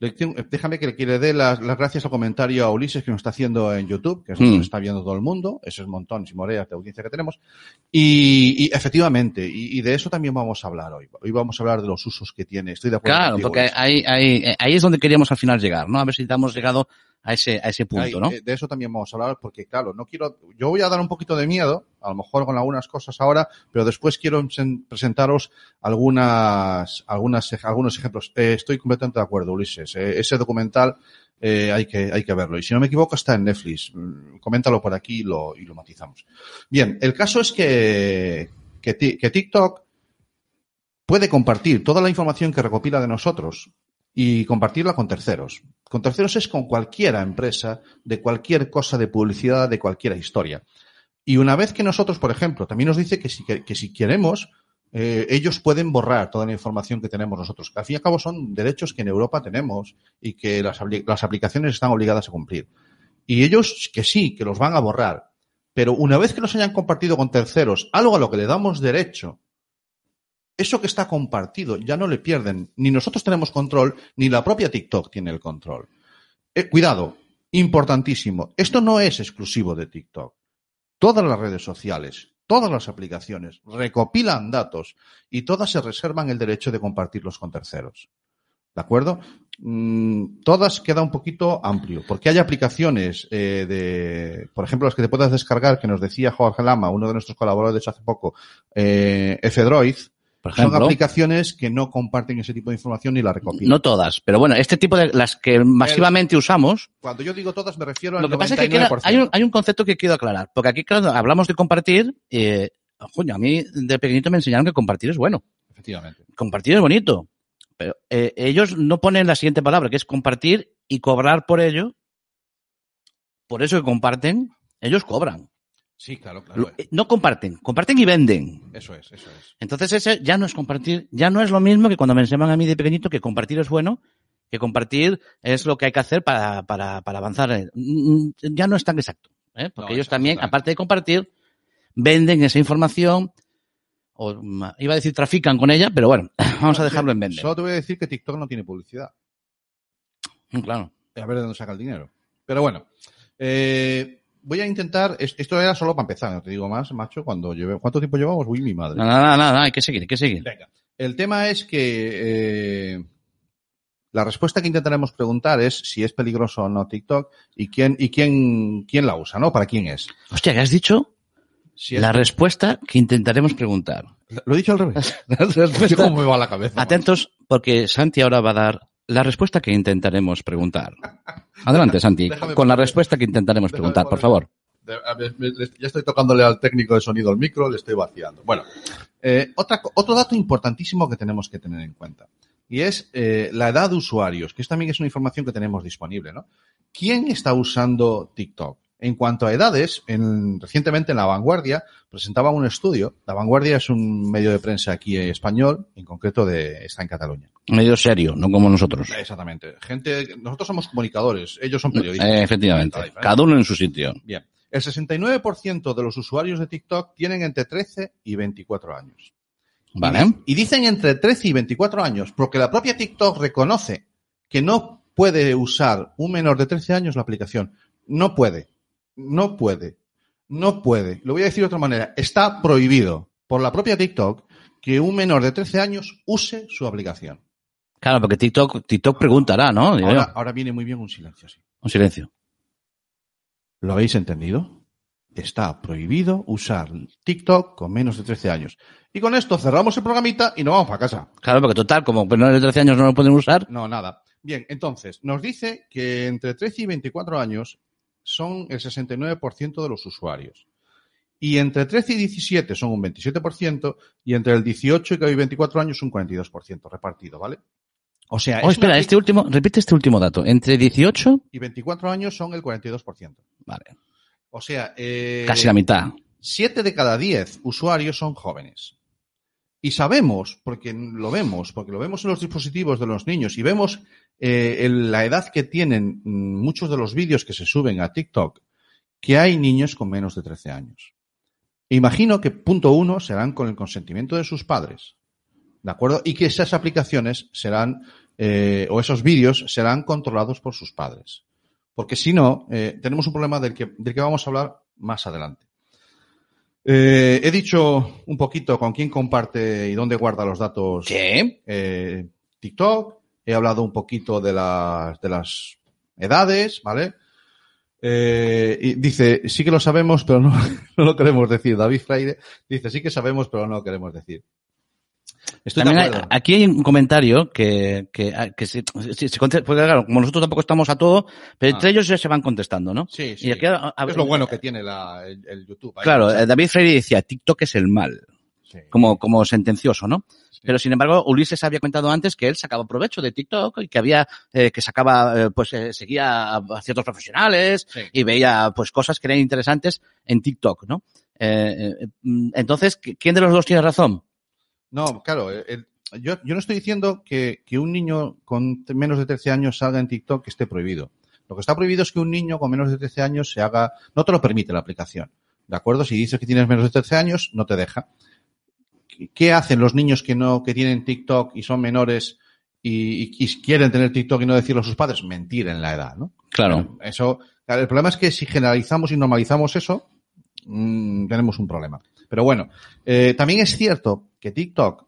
Le tengo- Déjame que, que le dé las, las gracias al comentario a Ulises que nos está haciendo en YouTube, que es Mm. nos está viendo todo el mundo. Ese es montón y moreas de audiencia que tenemos. Y, y efectivamente, y, y de eso también vamos a hablar hoy. Hoy vamos a hablar de los usos que tiene. Estoy de acuerdo. Claro, contigo, porque ahí, ahí, eh, ahí es donde queríamos al final llegar, ¿no? A ver si hemos llegado a ese, a ese punto, ¿no? eh, De eso también vamos a hablar porque, claro, no quiero, yo voy a dar un poquito de miedo, a lo mejor con algunas cosas ahora, pero después quiero presentaros algunas, algunas, algunos ejemplos. Eh, estoy completamente de acuerdo, Ulises. Eh, ese documental eh, hay que, hay que verlo. Y si no me equivoco, está en Netflix. Mm, Coméntalo por aquí y lo, y lo matizamos. Bien, el caso es que, que, que TikTok puede compartir toda la información que recopila de nosotros y compartirla con terceros. Con terceros es con cualquier empresa, de cualquier cosa de publicidad, de cualquier historia. Y una vez que nosotros, por ejemplo, también nos dice que si, que, si queremos, eh, ellos pueden borrar toda la información que tenemos nosotros. Al fin y al cabo son derechos que en Europa tenemos y que las, las aplicaciones están obligadas a cumplir. Y ellos que sí, que los van a borrar. Pero una vez que los hayan compartido con terceros, algo a lo que le damos derecho, eso que está compartido ya no le pierden. Ni nosotros tenemos control, ni la propia TikTok tiene el control. Eh, cuidado, importantísimo. Esto no es exclusivo de TikTok. Todas las redes sociales, todas las aplicaciones recopilan datos y todas se reservan el derecho de compartirlos con terceros. ¿De acuerdo? Mm, todas queda un poquito amplio, porque hay aplicaciones eh, de, por ejemplo, las que te puedas descargar, que nos decía Jorge Lama, uno de nuestros colaboradores hace poco, eh, F-Droid, Por son aplicaciones que no comparten ese tipo de información ni la recopilan. No todas, pero bueno, este tipo de las que masivamente usamos, Cuando yo digo todas me refiero al lo que pasa es que queda- 99%. hay, un, hay un concepto que quiero aclarar, porque aquí claro, hablamos de compartir, eh, coño, a mí de pequeñito me enseñaron que compartir es bueno, Efectivamente. compartir es bonito, pero eh, ellos no ponen la siguiente palabra, que es compartir y cobrar por ello, por eso que comparten, ellos cobran. Sí, claro, claro. Lo- eh, No comparten, comparten y venden. Eso es, eso es. Entonces ese ya no es compartir, ya no es lo mismo que cuando me enseñaban a mí de pequeñito que compartir es bueno, que compartir es lo que hay que hacer para, para, para avanzar. Mm, Ya no es tan exacto, ¿eh? porque No, ellos también, aparte de compartir, venden esa información, o iba a decir trafican con ella, pero bueno, [laughs] vamos a dejarlo en vender. Solo te voy a decir que TikTok no tiene publicidad. Mm, Claro. A ver de dónde saca el dinero. Pero bueno, eh, voy a intentar. es- Esto era solo para empezar, no te digo más, macho. Cuando lleve, ¿Cuánto tiempo llevamos? Uy, mi madre. Nada, nada, nada, hay que seguir, hay que seguir. Venga. El tema es que eh, la respuesta que intentaremos preguntar es si es peligroso o no TikTok y quién y quién quién la usa, ¿no? Para quién es. Hostia, ¿qué has dicho? Si La respuesta que intentaremos preguntar. Lo he dicho al revés. [laughs] ¿Cómo me va la cabeza? Atentos, porque Santi ahora va a dar la respuesta que intentaremos preguntar. [laughs] Adelante, Santi, Déjame con la respuesta que intentaremos preguntar, por favor. Ya estoy tocándole al técnico de sonido el micro, le estoy vaciando. Bueno, eh, otra, otro dato importantísimo que tenemos que tener en cuenta. Y es eh, la edad de usuarios, que es también es una información que tenemos disponible, ¿no? ¿Quién está usando TikTok? En cuanto a edades, en- recientemente en La Vanguardia presentaba un estudio. La Vanguardia es un medio de prensa aquí español, en concreto de, está en Cataluña. Medio serio, no como nosotros. Exactamente. Gente, nosotros somos comunicadores, ellos son periodistas. Eh, efectivamente. Cada uno en su sitio. Bien. El 69% de los usuarios de TikTok tienen entre 13 y 24 años. Vale. Y dicen entre 13 y 24 años porque la propia TikTok reconoce que no puede usar un menor de 13 años la aplicación. No puede. No puede. No puede. Lo voy a decir de otra manera. Está prohibido por la propia TikTok que un menor de 13 años use su aplicación. Claro, porque TikTok, TikTok preguntará, ¿no? Ahora viene muy bien un silencio así. Un silencio. ¿Lo habéis entendido? Está prohibido usar TikTok con menos de 13 años. Y con esto cerramos el programita y nos vamos para casa. Claro, porque total, como menores de 13 años no lo pueden usar. No, nada. Bien, entonces, nos dice que entre 13 y 24 años son el 69% de los usuarios. Y entre 13 y 17 son un 27%, y entre el 18 y 24 años un 42% repartido, ¿vale? O sea, Oh, es espera, una- este último, repite este último dato. Entre 18, y 24 años son el 42%. vale, O sea, eh, casi la mitad. 7 de cada 10 usuarios son jóvenes. Y sabemos, porque lo vemos, porque lo vemos en los dispositivos de los niños y vemos eh, en la edad que tienen mm, muchos de los vídeos que se suben a TikTok, que hay niños con menos de 13 años. Imagino que punto uno serán con el consentimiento de sus padres. ¿De acuerdo? Y que esas aplicaciones serán, eh, o esos vídeos serán controlados por sus padres. Porque si no, eh, tenemos un problema del que, del que vamos a hablar más adelante. Eh, he dicho un poquito con quién comparte y dónde guarda los datos ¿Qué? eh, TikTok. He hablado un poquito de las, de las edades, ¿vale? Eh, y dice, sí que lo sabemos, pero no, [laughs] no lo queremos decir. David Freire dice, sí que sabemos, pero no lo queremos decir. Estoy de También hay- aquí hay un comentario que, que, que se, se- se porque claro, como nosotros tampoco estamos a todo, pero entre Ah. ellos ya se van contestando, ¿no? Sí, sí. Y aquí, a- a- es lo bueno que tiene la, el, el YouTube. Ahí, Claro, eh, David Freire decía, TikTok es el mal, sí. como, como sentencioso, ¿no? Sí. Pero sin embargo, Ulises había comentado antes que él sacaba provecho de TikTok y que había, eh, que sacaba, eh, pues eh, seguía a, ciertos profesionales Sí. y veía pues cosas que eran interesantes en TikTok, ¿no? Eh, mm, entonces, ¿qui- ¿quién de los dos tiene razón? No, claro, el- el- yo, yo no estoy diciendo que, que un niño con menos de 13 años salga en TikTok que esté prohibido. Lo que está prohibido es que un niño con menos de 13 años se haga, no te lo permite la aplicación. ¿De acuerdo? Si dices que tienes menos de 13 años, no te deja. ¿Qué- ¿Qué hacen los niños que no, que tienen TikTok y son menores y, y- quieren tener TikTok y no decirlo a sus padres? Mentir en la edad, ¿no? Claro. Eso, claro, el problema es que si generalizamos y normalizamos eso, mm, tenemos un problema. Pero bueno, eh, también es cierto que TikTok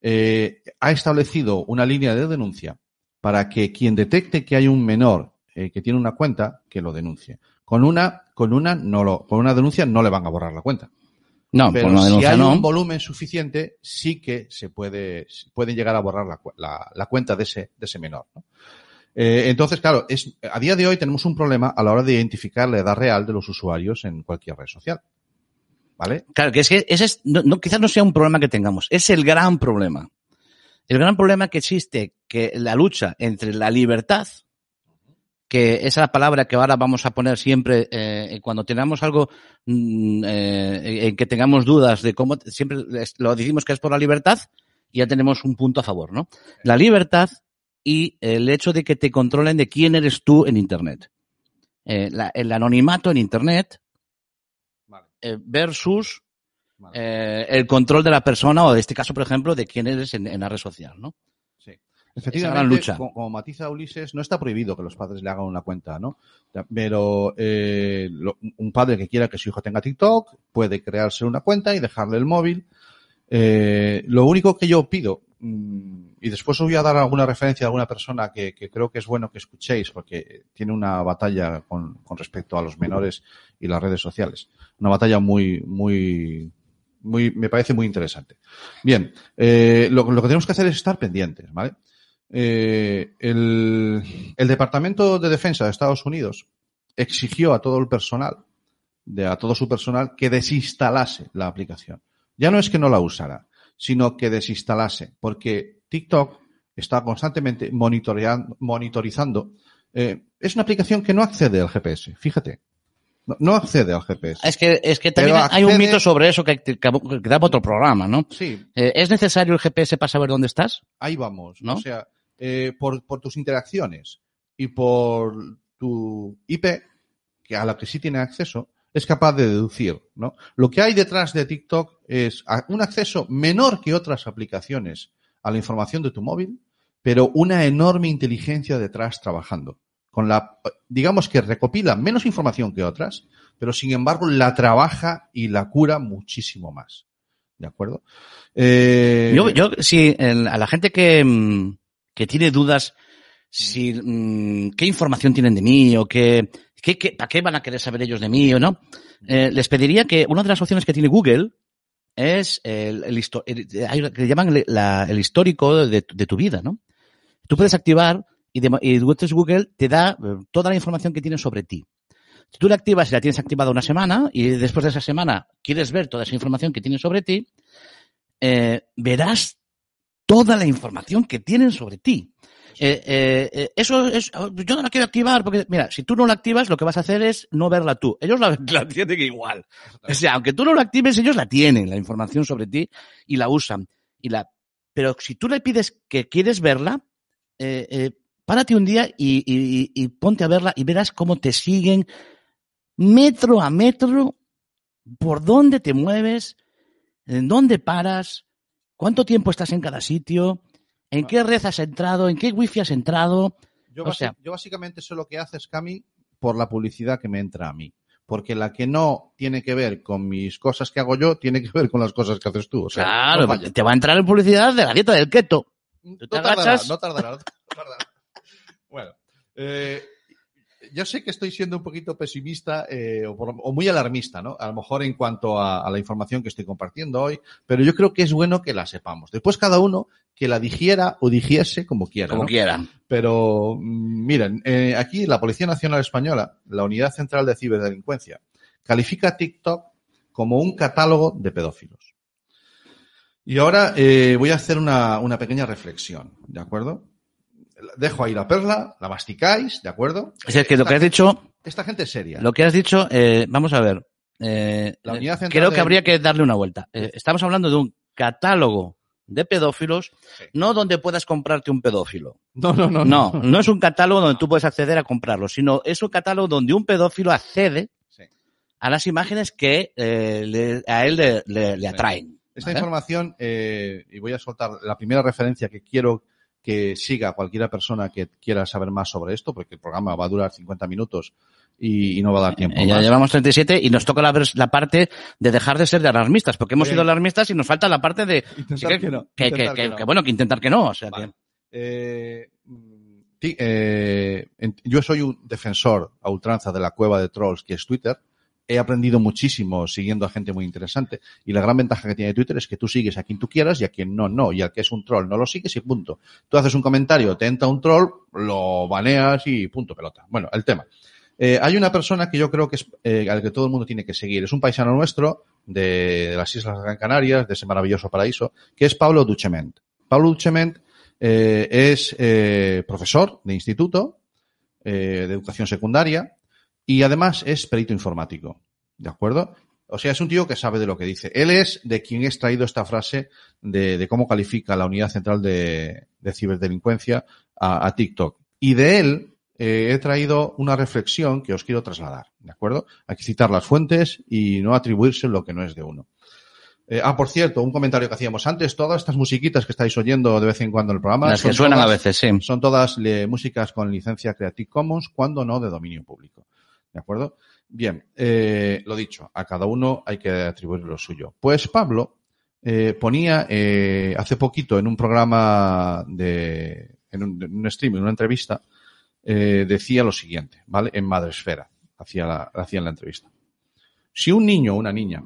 eh, ha establecido una línea de denuncia para que quien detecte que hay un menor eh, que tiene una cuenta, que lo denuncie. Con una, con una no lo, con una denuncia no le van a borrar la cuenta. No, Pero por si hay no. un volumen suficiente, sí que se puede, pueden llegar a borrar la, cu- la- la cuenta de ese, de ese menor. ¿no? Eh, entonces, claro, es, a día de hoy tenemos un problema a la hora de identificar la edad real de los usuarios en cualquier red social. ¿Vale? Claro, que es que ese es, no, quizás no sea un problema que tengamos, es el gran problema. El gran problema que existe, que la lucha entre la libertad, que esa es la palabra que ahora vamos a poner siempre eh, cuando tengamos algo mm, eh, en que tengamos dudas de cómo, siempre lo decimos que es por la libertad y ya tenemos un punto a favor, ¿no? La libertad y el hecho de que te controlen de quién eres tú en Internet. Eh, la- el anonimato en Internet Vale. eh, versus vale. eh, el control de la persona o, en este caso, por ejemplo, de quién eres en, en la red social, ¿no? Sí. gran Efectivamente, lucha. Como, como matiza Ulises, no está prohibido que los padres le hagan una cuenta, ¿no? Pero lo- un padre que quiera que su hijo tenga TikTok puede crearse una cuenta y dejarle el móvil. Lo único que yo pido, mm, y después os voy a dar alguna referencia a alguna persona que, que creo que es bueno que escuchéis, porque tiene una batalla con, con respecto a los menores y las redes sociales. Una batalla muy, muy, muy, me parece muy interesante. Bien, eh, lo, lo que tenemos que hacer es estar pendientes, ¿vale? Eh, el, el Departamento de Defensa de Estados Unidos exigió a todo el personal, de, a todo su personal, que desinstalase la aplicación. Ya no es que no la usara, sino que desinstalase, porque TikTok está constantemente monitoreando, monitorizando. Eh, es una aplicación que no accede al GPS, fíjate. No, no accede al GPS. Es que, es que también hay un mito sobre eso que, que, que da otro programa, ¿no? Sí, Eh, ¿Es necesario el GPS para saber dónde estás? ahí vamos. ¿No? O sea, eh, por, por tus interacciones y por tu IP, que a la que sí tiene acceso, es capaz de deducir, ¿no? Lo que hay detrás de TikTok es un acceso menor que otras aplicaciones a la información de tu móvil, pero una enorme inteligencia detrás trabajando. Con la, digamos que recopila menos información que otras, pero sin embargo la trabaja y la cura muchísimo más. ¿De acuerdo? Eh, Yo, yo, si el- a la gente que, mm, que tiene dudas, si, mm, qué información tienen de mí o qué, qué, qué- para qué van a querer saber ellos de mí o no, eh, les pediría que una de las opciones que tiene Google es el, el, que llaman el, la- el histórico de, tu- de tu vida, ¿no? Tú puedes activar y, de- y Google te da eh, toda la información que tiene sobre ti. Si tú la activas y la tienes activada una semana y después de esa semana quieres ver toda esa información que tiene sobre ti, eh, verás toda la información que tienen sobre ti. Eh, eh, eh, eso es, yo no la quiero activar porque, mira, si tú no la activas, lo que vas a hacer es no verla tú. Ellos [laughs] la, tienen igual. O sea, aunque tú no la actives, ellos la tienen, la información sobre ti, y la usan. Y la, pero si tú le pides que quieres verla, párate un día y- y ponte a verla y verás cómo te siguen metro a metro por dónde te mueves, en dónde paras, cuánto tiempo estás en cada sitio, en qué red has entrado, en qué wifi has entrado. Yo, O sea- yo básicamente sé lo que haces, Cami, por la publicidad que me entra a mí. Porque la que no tiene que ver con mis cosas que hago yo, tiene que ver con las cosas que haces tú. O sea, claro, no te va a entrar en publicidad de la dieta del keto. No te tardará, agachas. no tardará, no tardará. Bueno, eh, yo sé que estoy siendo un poquito pesimista eh, o, por- o muy alarmista, ¿no? A lo mejor en cuanto a, a la información que estoy compartiendo hoy, pero yo creo que es bueno que la sepamos. Después cada uno que la digiera o digiese como quiera. Como ¿no? quiera. Pero mm, miren, eh, aquí la Policía Nacional Española, la Unidad Central de Ciberdelincuencia, califica a TikTok como un catálogo de pedófilos. Y ahora eh, voy a hacer una, una pequeña reflexión, ¿de acuerdo? Dejo ahí la perla, la masticáis, ¿de acuerdo? Es decir, que lo que has dicho, Esta gente es seria. lo que has dicho, eh, vamos a ver. eh, La unidad central creo que de- habría que darle una vuelta. Eh, estamos hablando de un catálogo de pedófilos, Sí. no donde puedas comprarte un pedófilo. No, no, no. No, no es un catálogo donde tú puedes acceder a comprarlo, sino es un catálogo donde un pedófilo accede Sí. a las imágenes que eh, le- a él le, le- le atraen. Esta ¿vale? información, eh, y voy a soltar la primera referencia que quiero que siga cualquiera persona que quiera saber más sobre esto, porque el programa va a durar 50 minutos y, y no va a dar tiempo. Eh, ya más. llevamos 37 y nos toca la, la parte de dejar de ser de alarmistas, porque hemos Bien. sido alarmistas y nos falta la parte de Intentar que, que no, que- intentar que- que no. que bueno, que intentar que no. O sea, Vale. que, Eh, eh, en- yo soy un defensor a ultranza de la cueva de trolls que es Twitter. He aprendido muchísimo siguiendo a gente muy interesante y la gran ventaja que tiene Twitter es que tú sigues a quien tú quieras y a quien no, no. Y al que es un troll no lo sigues y punto. Tú haces un comentario, te entra un troll, lo baneas y punto pelota. Bueno, el tema. Eh, hay una persona que yo creo que es eh, al que todo el mundo tiene que seguir. Es un paisano nuestro de, las Islas Gran Canarias, de ese maravilloso paraíso, que es Pablo Duchement. Pablo Duchement eh, es eh, profesor de instituto eh, de educación secundaria y además es perito informático. ¿De acuerdo? O sea, es un tío que sabe de lo que dice. Él es de quien he extraído esta frase de, cómo califica la Unidad Central de, de Ciberdelincuencia a TikTok. Y de él eh, he traído una reflexión que os quiero trasladar. ¿De acuerdo? Hay que citar las fuentes y no atribuirse lo que no es de uno. Eh, ah, por cierto, un comentario que hacíamos antes, todas estas musiquitas que estáis oyendo de vez en cuando en el programa. las que son suenan a todas- veces, sí. son todas le- músicas con licencia Creative Commons, cuando no de dominio público. ¿De acuerdo? Bien, eh, lo dicho, a cada uno hay que atribuir lo suyo. Pues Pablo eh, ponía eh, hace poquito en un programa de, en un, en un stream, en una entrevista, eh, decía lo siguiente, ¿vale? En Madresfera, hacía la, hacía la entrevista. Si un niño o una niña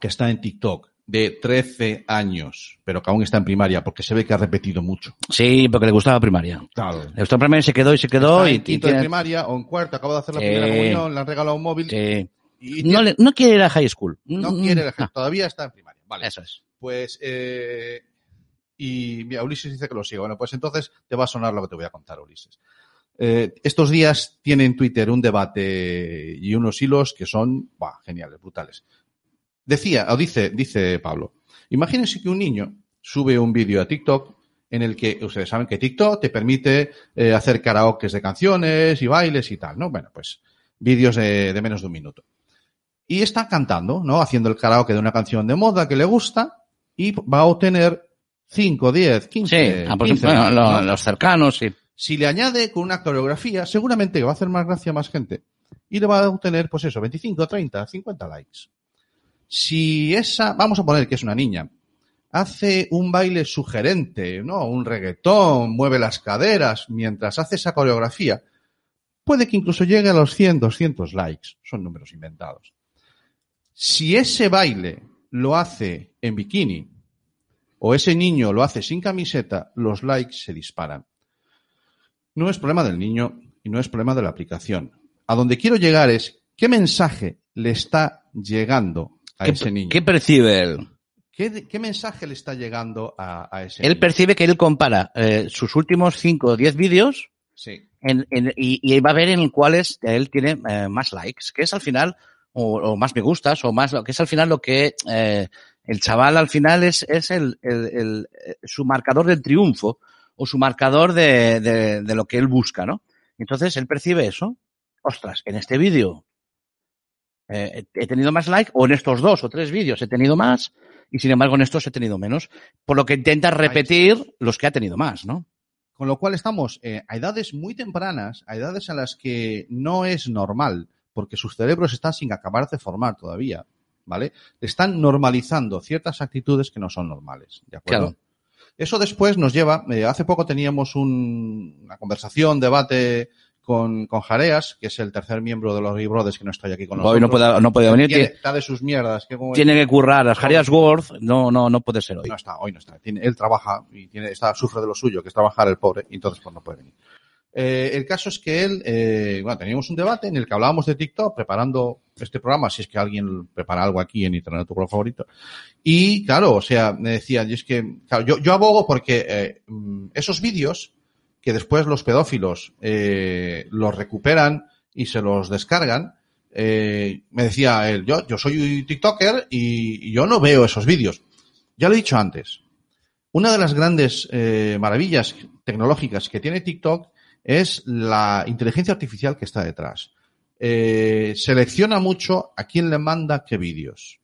que está en TikTok de 13 años, pero que aún está en primaria porque se ve que ha repetido mucho. Sí, porque le gustaba primaria. Claro. Le gustó primaria y se quedó y se quedó Está y, en y quinto de tiene- primaria o en cuarto, acaba de hacer la Sí. primera comunión, le han regalado un móvil sí. y no, le- no quiere ir a high school. no quiere, mm, elegir, todavía está en primaria. Vale. Eso es. Pues, eh, y mira, Ulises dice que lo siga. Bueno, pues entonces te va a sonar lo que te voy a contar, Ulises. Eh, estos días tiene en Twitter un debate y unos hilos que son buah, geniales, brutales. Decía, o dice, dice Pablo, imagínense que un niño sube un vídeo a TikTok en el que ustedes saben que TikTok te permite eh, hacer karaokes de canciones y bailes y tal, ¿no? Bueno, pues vídeos de, de menos de un minuto. y está cantando, ¿no? Haciendo el karaoke de una canción de moda que le gusta y va a obtener 5, 10, 15, Sí, ah, pues, 15 bueno, los cercanos, sí. Si le añade con una coreografía, seguramente va a hacer más gracia a más gente. Y le va a obtener, pues eso, 25, 30, 50 likes. Si esa, vamos a poner que es una niña, hace un baile sugerente, ¿no? Un reggaetón, mueve las caderas mientras hace esa coreografía, puede que incluso llegue a los 100, 200 likes. Son números inventados. Si ese baile lo hace en bikini o ese niño lo hace sin camiseta, los likes se disparan. No es problema del niño y no es problema de la aplicación. A donde quiero llegar es qué mensaje le está llegando a ¿Qué, ese niño. qué percibe él? ¿Qué, qué mensaje le está llegando a, a ese Él niño? percibe que él compara eh, sus últimos 5 o 10 vídeos Sí. en- en- y, y va a ver en cuáles él tiene eh, más likes, que es al final, o, o más me gustas, o más, lo que es al final lo que eh, el chaval al final es, es el, el- el- su marcador del triunfo o su marcador de, de- de lo que él busca, ¿no? Entonces él percibe eso. Ostras, en este vídeo eh, he tenido más like, o en estos dos o tres vídeos he tenido más, y sin embargo en estos he tenido menos. Por lo que intenta repetir los que ha tenido más, ¿no? Con lo cual estamos eh, a edades muy tempranas, a edades a las que no es normal, porque sus cerebros están sin acabar de formar todavía, ¿vale? Están normalizando ciertas actitudes que no son normales, ¿de acuerdo? Claro. Eso después nos lleva, eh, hace poco teníamos un- una conversación, debate con, con Jareas, que es el tercer miembro de los Big Brothers que no está aquí con nosotros. Hoy no puede, no puede venir, Tiene, está de sus mierdas. Que como- tiene que currar. Las Harrias Worth no, no, no puede ser hoy. no está, hoy no está. Tiene, él trabaja y tiene, está, sufre de lo suyo, que es trabajar el pobre, y entonces pues no puede venir. Eh, el caso es que él, eh, bueno, teníamos un debate en el que hablábamos de TikTok, preparando este programa, si es que alguien prepara algo aquí en Internet, tu programa favorito. Y claro, o sea, me decía, y es que, claro, yo, yo abogo porque eh, mm, esos vídeos que después los pedófilos eh, los recuperan y se los descargan, eh, me decía él, yo, yo soy TikToker y, y yo no veo esos vídeos. Ya lo he dicho antes. Una de las grandes eh, maravillas tecnológicas que tiene TikTok es la inteligencia artificial que está detrás. Eh, selecciona mucho a quién le manda qué vídeos.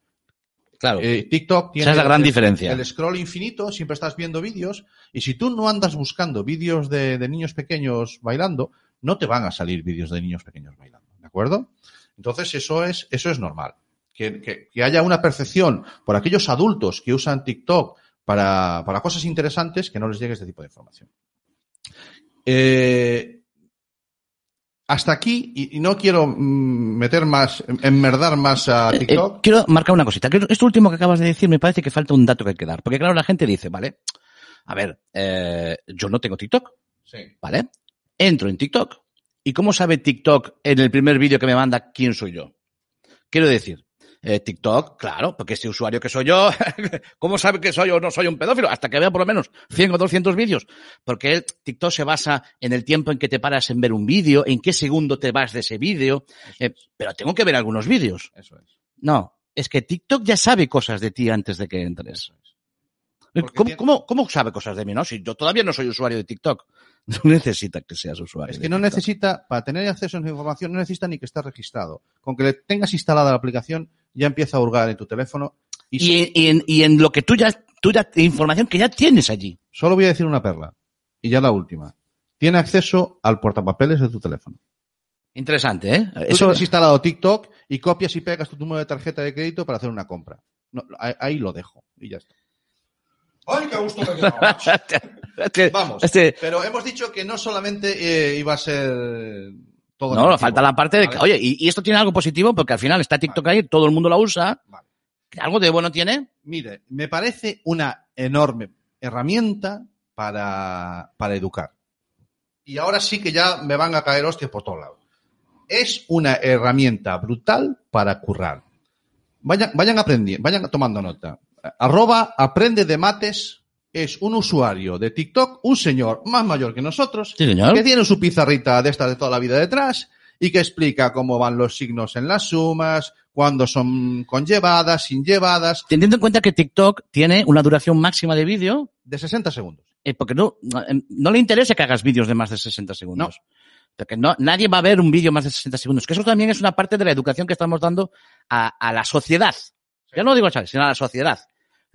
Claro. Eh, TikTok tiene Esa es la gran el- diferencia. El scroll infinito, siempre estás viendo vídeos y si tú no andas buscando vídeos de, de niños pequeños bailando, no te van a salir vídeos de niños pequeños bailando, ¿de acuerdo? Entonces eso es, eso es normal. Que, que- que haya una percepción por aquellos adultos que usan TikTok para, para cosas interesantes que no les llegue este tipo de información. Eh, hasta aquí, y, y no quiero mm, meter más, enmerdar más a Eh, TikTok. eh, quiero marcar una cosita. Esto último que acabas de decir me parece que falta un dato que hay que dar. Porque claro, la gente dice, vale, a ver, eh, yo no tengo TikTok, Sí. ¿vale? Entro en TikTok. ¿Y cómo sabe TikTok en el primer vídeo que me manda quién soy yo? Quiero decir, eh, TikTok, claro, porque este usuario que soy yo, [laughs] ¿cómo sabe que soy o no soy un pedófilo? Hasta que vea por lo menos 100 o 200 vídeos. Porque TikTok se basa en el tiempo en que te paras en ver un vídeo, en qué segundo te vas de ese vídeo. Eh, pero tengo que ver algunos vídeos. Eso es. No, es que TikTok ya sabe cosas de ti antes de que entres. ¿Cómo, tiene- cómo, cómo sabe cosas de mí? No, si yo todavía no soy usuario de TikTok. [laughs] No necesita que seas usuario. Es que no necesita, para tener acceso a esa información, no necesita ni que estés registrado. Con que le tengas instalada la aplicación, ya empieza a hurgar en tu teléfono. Y, so- Y, y en, y en lo que tú ya, tú ya, información que ya tienes allí. solo voy a decir una perla. Y ya la última. Tiene acceso al portapapeles de tu teléfono. Interesante, ¿eh? Tú Eso, has instalado TikTok y copias y pegas tu número de tarjeta de crédito para hacer una compra. No, ahí, ahí lo dejo. Y ya está. ¡Ay, qué gusto me [laughs] Vamos. este- Pero hemos dicho que no solamente eh, iba a ser todo no, negativo. falta la parte de que, oye, y, y esto tiene algo positivo porque al final está TikTok ahí, todo el mundo la usa. Vale. ¿Algo de bueno tiene? Mire, me parece una enorme herramienta para, para educar. Y ahora sí que ya me van a caer hostias por todos lados. Es una herramienta brutal para currar. Vayan, vayan aprendiendo, vayan tomando nota. Arroba aprende de mates es un usuario de TikTok, un señor más mayor que nosotros, Sí, señor. que tiene su pizarrita de esta de toda la vida detrás y que explica cómo van los signos en las sumas, cuándo son conllevadas, sin llevadas, Teniendo en cuenta que TikTok tiene una duración máxima de vídeo, de 60 segundos. eh, porque no, no, eh, no le interesa que hagas vídeos de más de 60 segundos. Porque no, nadie va a ver un vídeo más de 60 segundos. Que eso también es una parte de la educación que estamos dando a, a la sociedad. Ya no digo a Xavi, sino a la sociedad.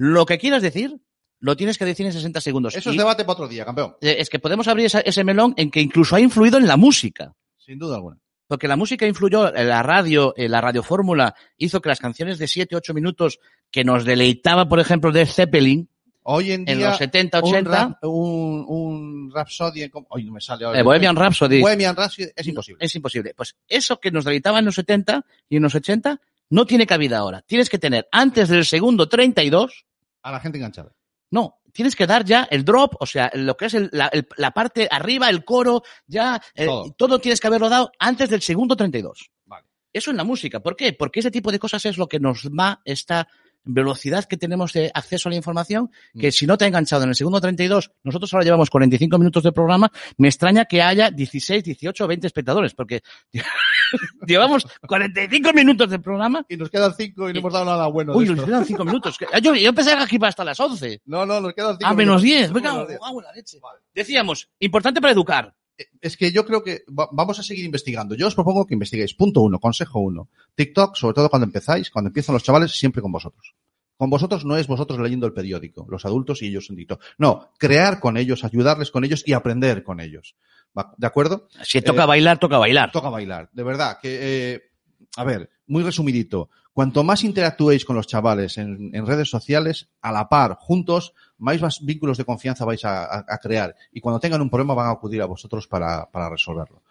Lo que quieras decir, lo tienes que decir en 60 segundos. Eso es Y, debate para otro día, campeón. eh, es que podemos abrir esa- ese melón en que incluso ha influido en la música. Sin duda alguna. Porque la música influyó, en la radio, en la radiofórmula, hizo que las canciones de 7, 8 minutos que nos deleitaba, por ejemplo, de Zeppelin, Hoy en día. en los 70, un 80, rap- Un, un Rhapsody. Hoy no me sale ahora. eh, Bohemian Rhapsody, Bohemian Rhapsody es imposible. es imposible. Pues eso que nos deleitaba en los 70 y en los 80 no tiene cabida ahora. Tienes que tener antes del segundo 32, A la gente enganchada. no, tienes que dar ya el drop, o sea, lo que es el- la, el- la parte arriba, el coro, ya, eh, Todo. todo tienes que haberlo dado antes del segundo 32. Vale. Eso en la música. ¿Por qué? Porque ese tipo de cosas es lo que nos da esta velocidad que tenemos de acceso a la información, que Mm. si no te ha enganchado en el segundo 32, nosotros ahora llevamos 45 minutos de programa, me extraña que haya 16, 18 o 20 espectadores, porque [laughs] llevamos 45 minutos de programa. Y nos quedan cinco y no hemos dado nada bueno. de Uy, esto. nos quedan 5 minutos. [laughs] Yo, yo pensaba que aquí iba hasta las 11. No, no, nos quedan cinco. A menos minutos. 10. Menos Venga, 10. guau, la leche. Decíamos, importante para educar. Es que yo creo que va- vamos a seguir investigando. Yo os propongo que investiguéis. Punto uno, consejo uno. TikTok, sobre todo cuando empezáis, cuando empiezan los chavales, siempre con vosotros. Con vosotros no es vosotros leyendo el periódico, los adultos y ellos en TikTok. No, crear con ellos, ayudarles con ellos y aprender con ellos. ¿De acuerdo? Si toca Eh, bailar, toca bailar. Toca bailar. De verdad, que, eh, a ver, muy resumidito. Cuanto más interactuéis con los chavales en, en redes sociales, a la par, juntos, más, más vínculos de confianza vais a, a- a crear. Y cuando tengan un problema van a acudir a vosotros para, para resolverlo.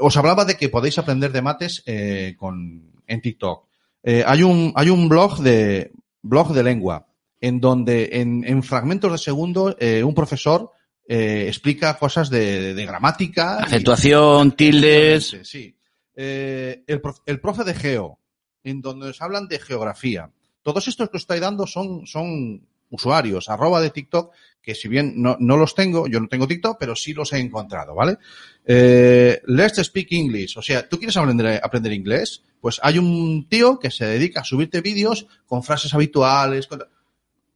Os hablaba de que podéis aprender de mates eh, con, en TikTok. Eh, hay, un, hay un blog de, blog de lengua en donde en, en fragmentos de segundo eh, un profesor eh, explica cosas de, de gramática. y- Acentuación, tildes. Sí. Eh, el, el profe de Geo, en donde os hablan de geografía. Todos estos que os estoy dando son, son usuarios, arroba de TikTok, que si bien no, no los tengo, yo no tengo TikTok, pero sí los he encontrado, ¿vale? Eh, let's speak English. O sea, ¿tú quieres aprender, aprender inglés? Pues hay un tío que se dedica a subirte vídeos con frases habituales. con-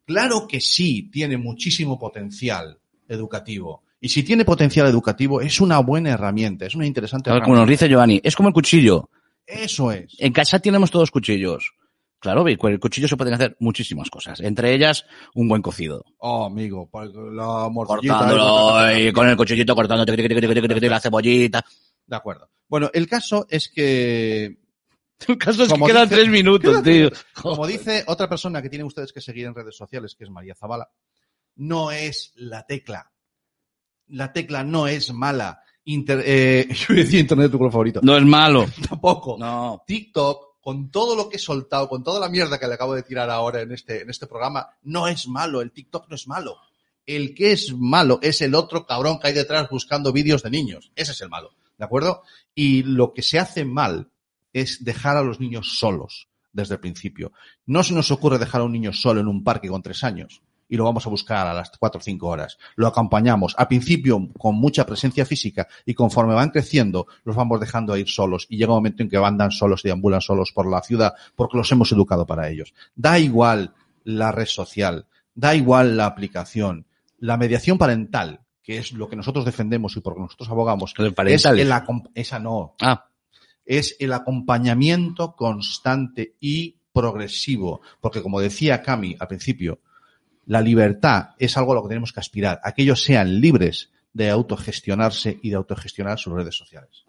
Claro que sí, tiene muchísimo potencial educativo. Y si tiene potencial educativo, es una buena herramienta, es una interesante A ver, como nos herramienta. dice Giovanni, es como el cuchillo. Eso es. En casa tenemos todos cuchillos. Claro, con el cuchillo se pueden hacer muchísimas cosas. Entre ellas, un buen cocido. Oh, amigo, por la Cortándolo eh, y con el cuchillito cortando la cebollita. De acuerdo. Bueno, el caso es que, [laughs] El caso es que Como quedan dice- tres minutos, tío. como dice otra persona que tienen ustedes que seguir en redes sociales, que es María Zavala, no es la tecla. La tecla no es mala. Inter- eh, [laughs] yo decía internet tu color favorito. No es malo. [laughs] Tampoco. No. TikTok, con todo lo que he soltado, con toda la mierda que le acabo de tirar ahora en este, en este programa, no es malo. El TikTok no es malo. El que es malo es el otro cabrón que hay detrás buscando vídeos de niños. Ese es el malo. ¿De acuerdo? Y lo que se hace mal es dejar a los niños solos desde el principio. No se nos ocurre dejar a un niño solo en un parque con tres años y lo vamos a buscar a las cuatro o cinco horas. Lo acompañamos al principio con mucha presencia física y conforme van creciendo los vamos dejando ir solos y llega un momento en que andan solos y deambulan solos por la ciudad porque los hemos educado para ellos. Da igual la red social, da igual la aplicación, la mediación parental, que es lo que nosotros defendemos y por lo que nosotros abogamos, es el esa no, Ah, es el acompañamiento constante y progresivo. Porque como decía Cami al principio, la libertad es algo a lo que tenemos que aspirar, a que ellos sean libres de autogestionarse y de autogestionar sus redes sociales.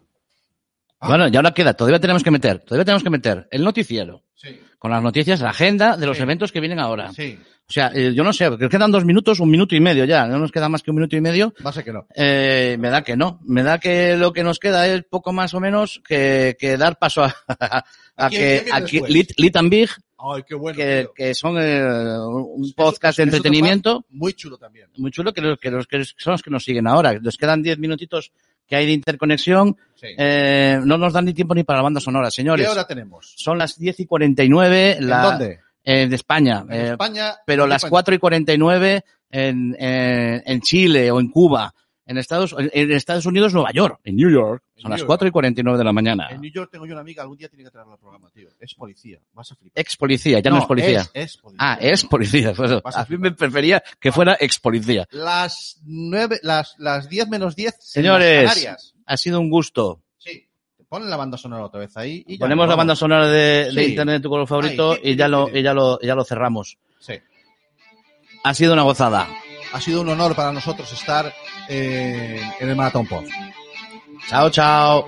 Ah. Bueno, y ahora queda, todavía tenemos que meter, todavía tenemos que meter el noticiero. Sí, Con las noticias, la agenda de los Sí. eventos que vienen ahora. sí, O sea, eh, yo no sé, porque quedan dos minutos, un minuto y medio ya. No nos queda más que un minuto y medio. va a ser que no. Eh, me da que no. Me da que lo que nos queda es poco más o menos que, que dar paso a, [laughs] a a que? Lit, Lit and Big, Ay, qué bueno. que, que son eh, un podcast de eso- entretenimiento Muy chulo también. muy chulo, que, los, que, los, que son los que nos siguen ahora. Nos quedan diez minutitos que hay de interconexión. Sí. Eh, no nos dan ni tiempo ni para la banda sonora, señores. ¿Qué hora tenemos? Son las 10 y 49 ¿En la, dónde? Eh, de España. En Eh, España. pero en las España. 4 y 49 en, en, en Chile o en Cuba. En Estados, en Estados Unidos, Nueva York. En New York. Son New las York. 4 y 49 de la mañana. En New York tengo yo una amiga, algún día tiene que traerla al programa, tío. Es policía, vas a flipar. Ex policía, ya no, es policía. Es, es policía. Ah, es policía. pues a a mí me prefería que fuera ex policía. Las nueve, las, las diez menos diez. en las Señores, Canarias. ha sido un gusto. Ponen la banda sonora otra vez ahí. Y Ponemos la banda sonora de, de Sí. Internet de tu color favorito y ya lo, y ya lo, ya lo cerramos. Sí. Ha sido una gozada. Ha sido un honor para nosotros estar eh, en el Maratón Pod. Chao, chao.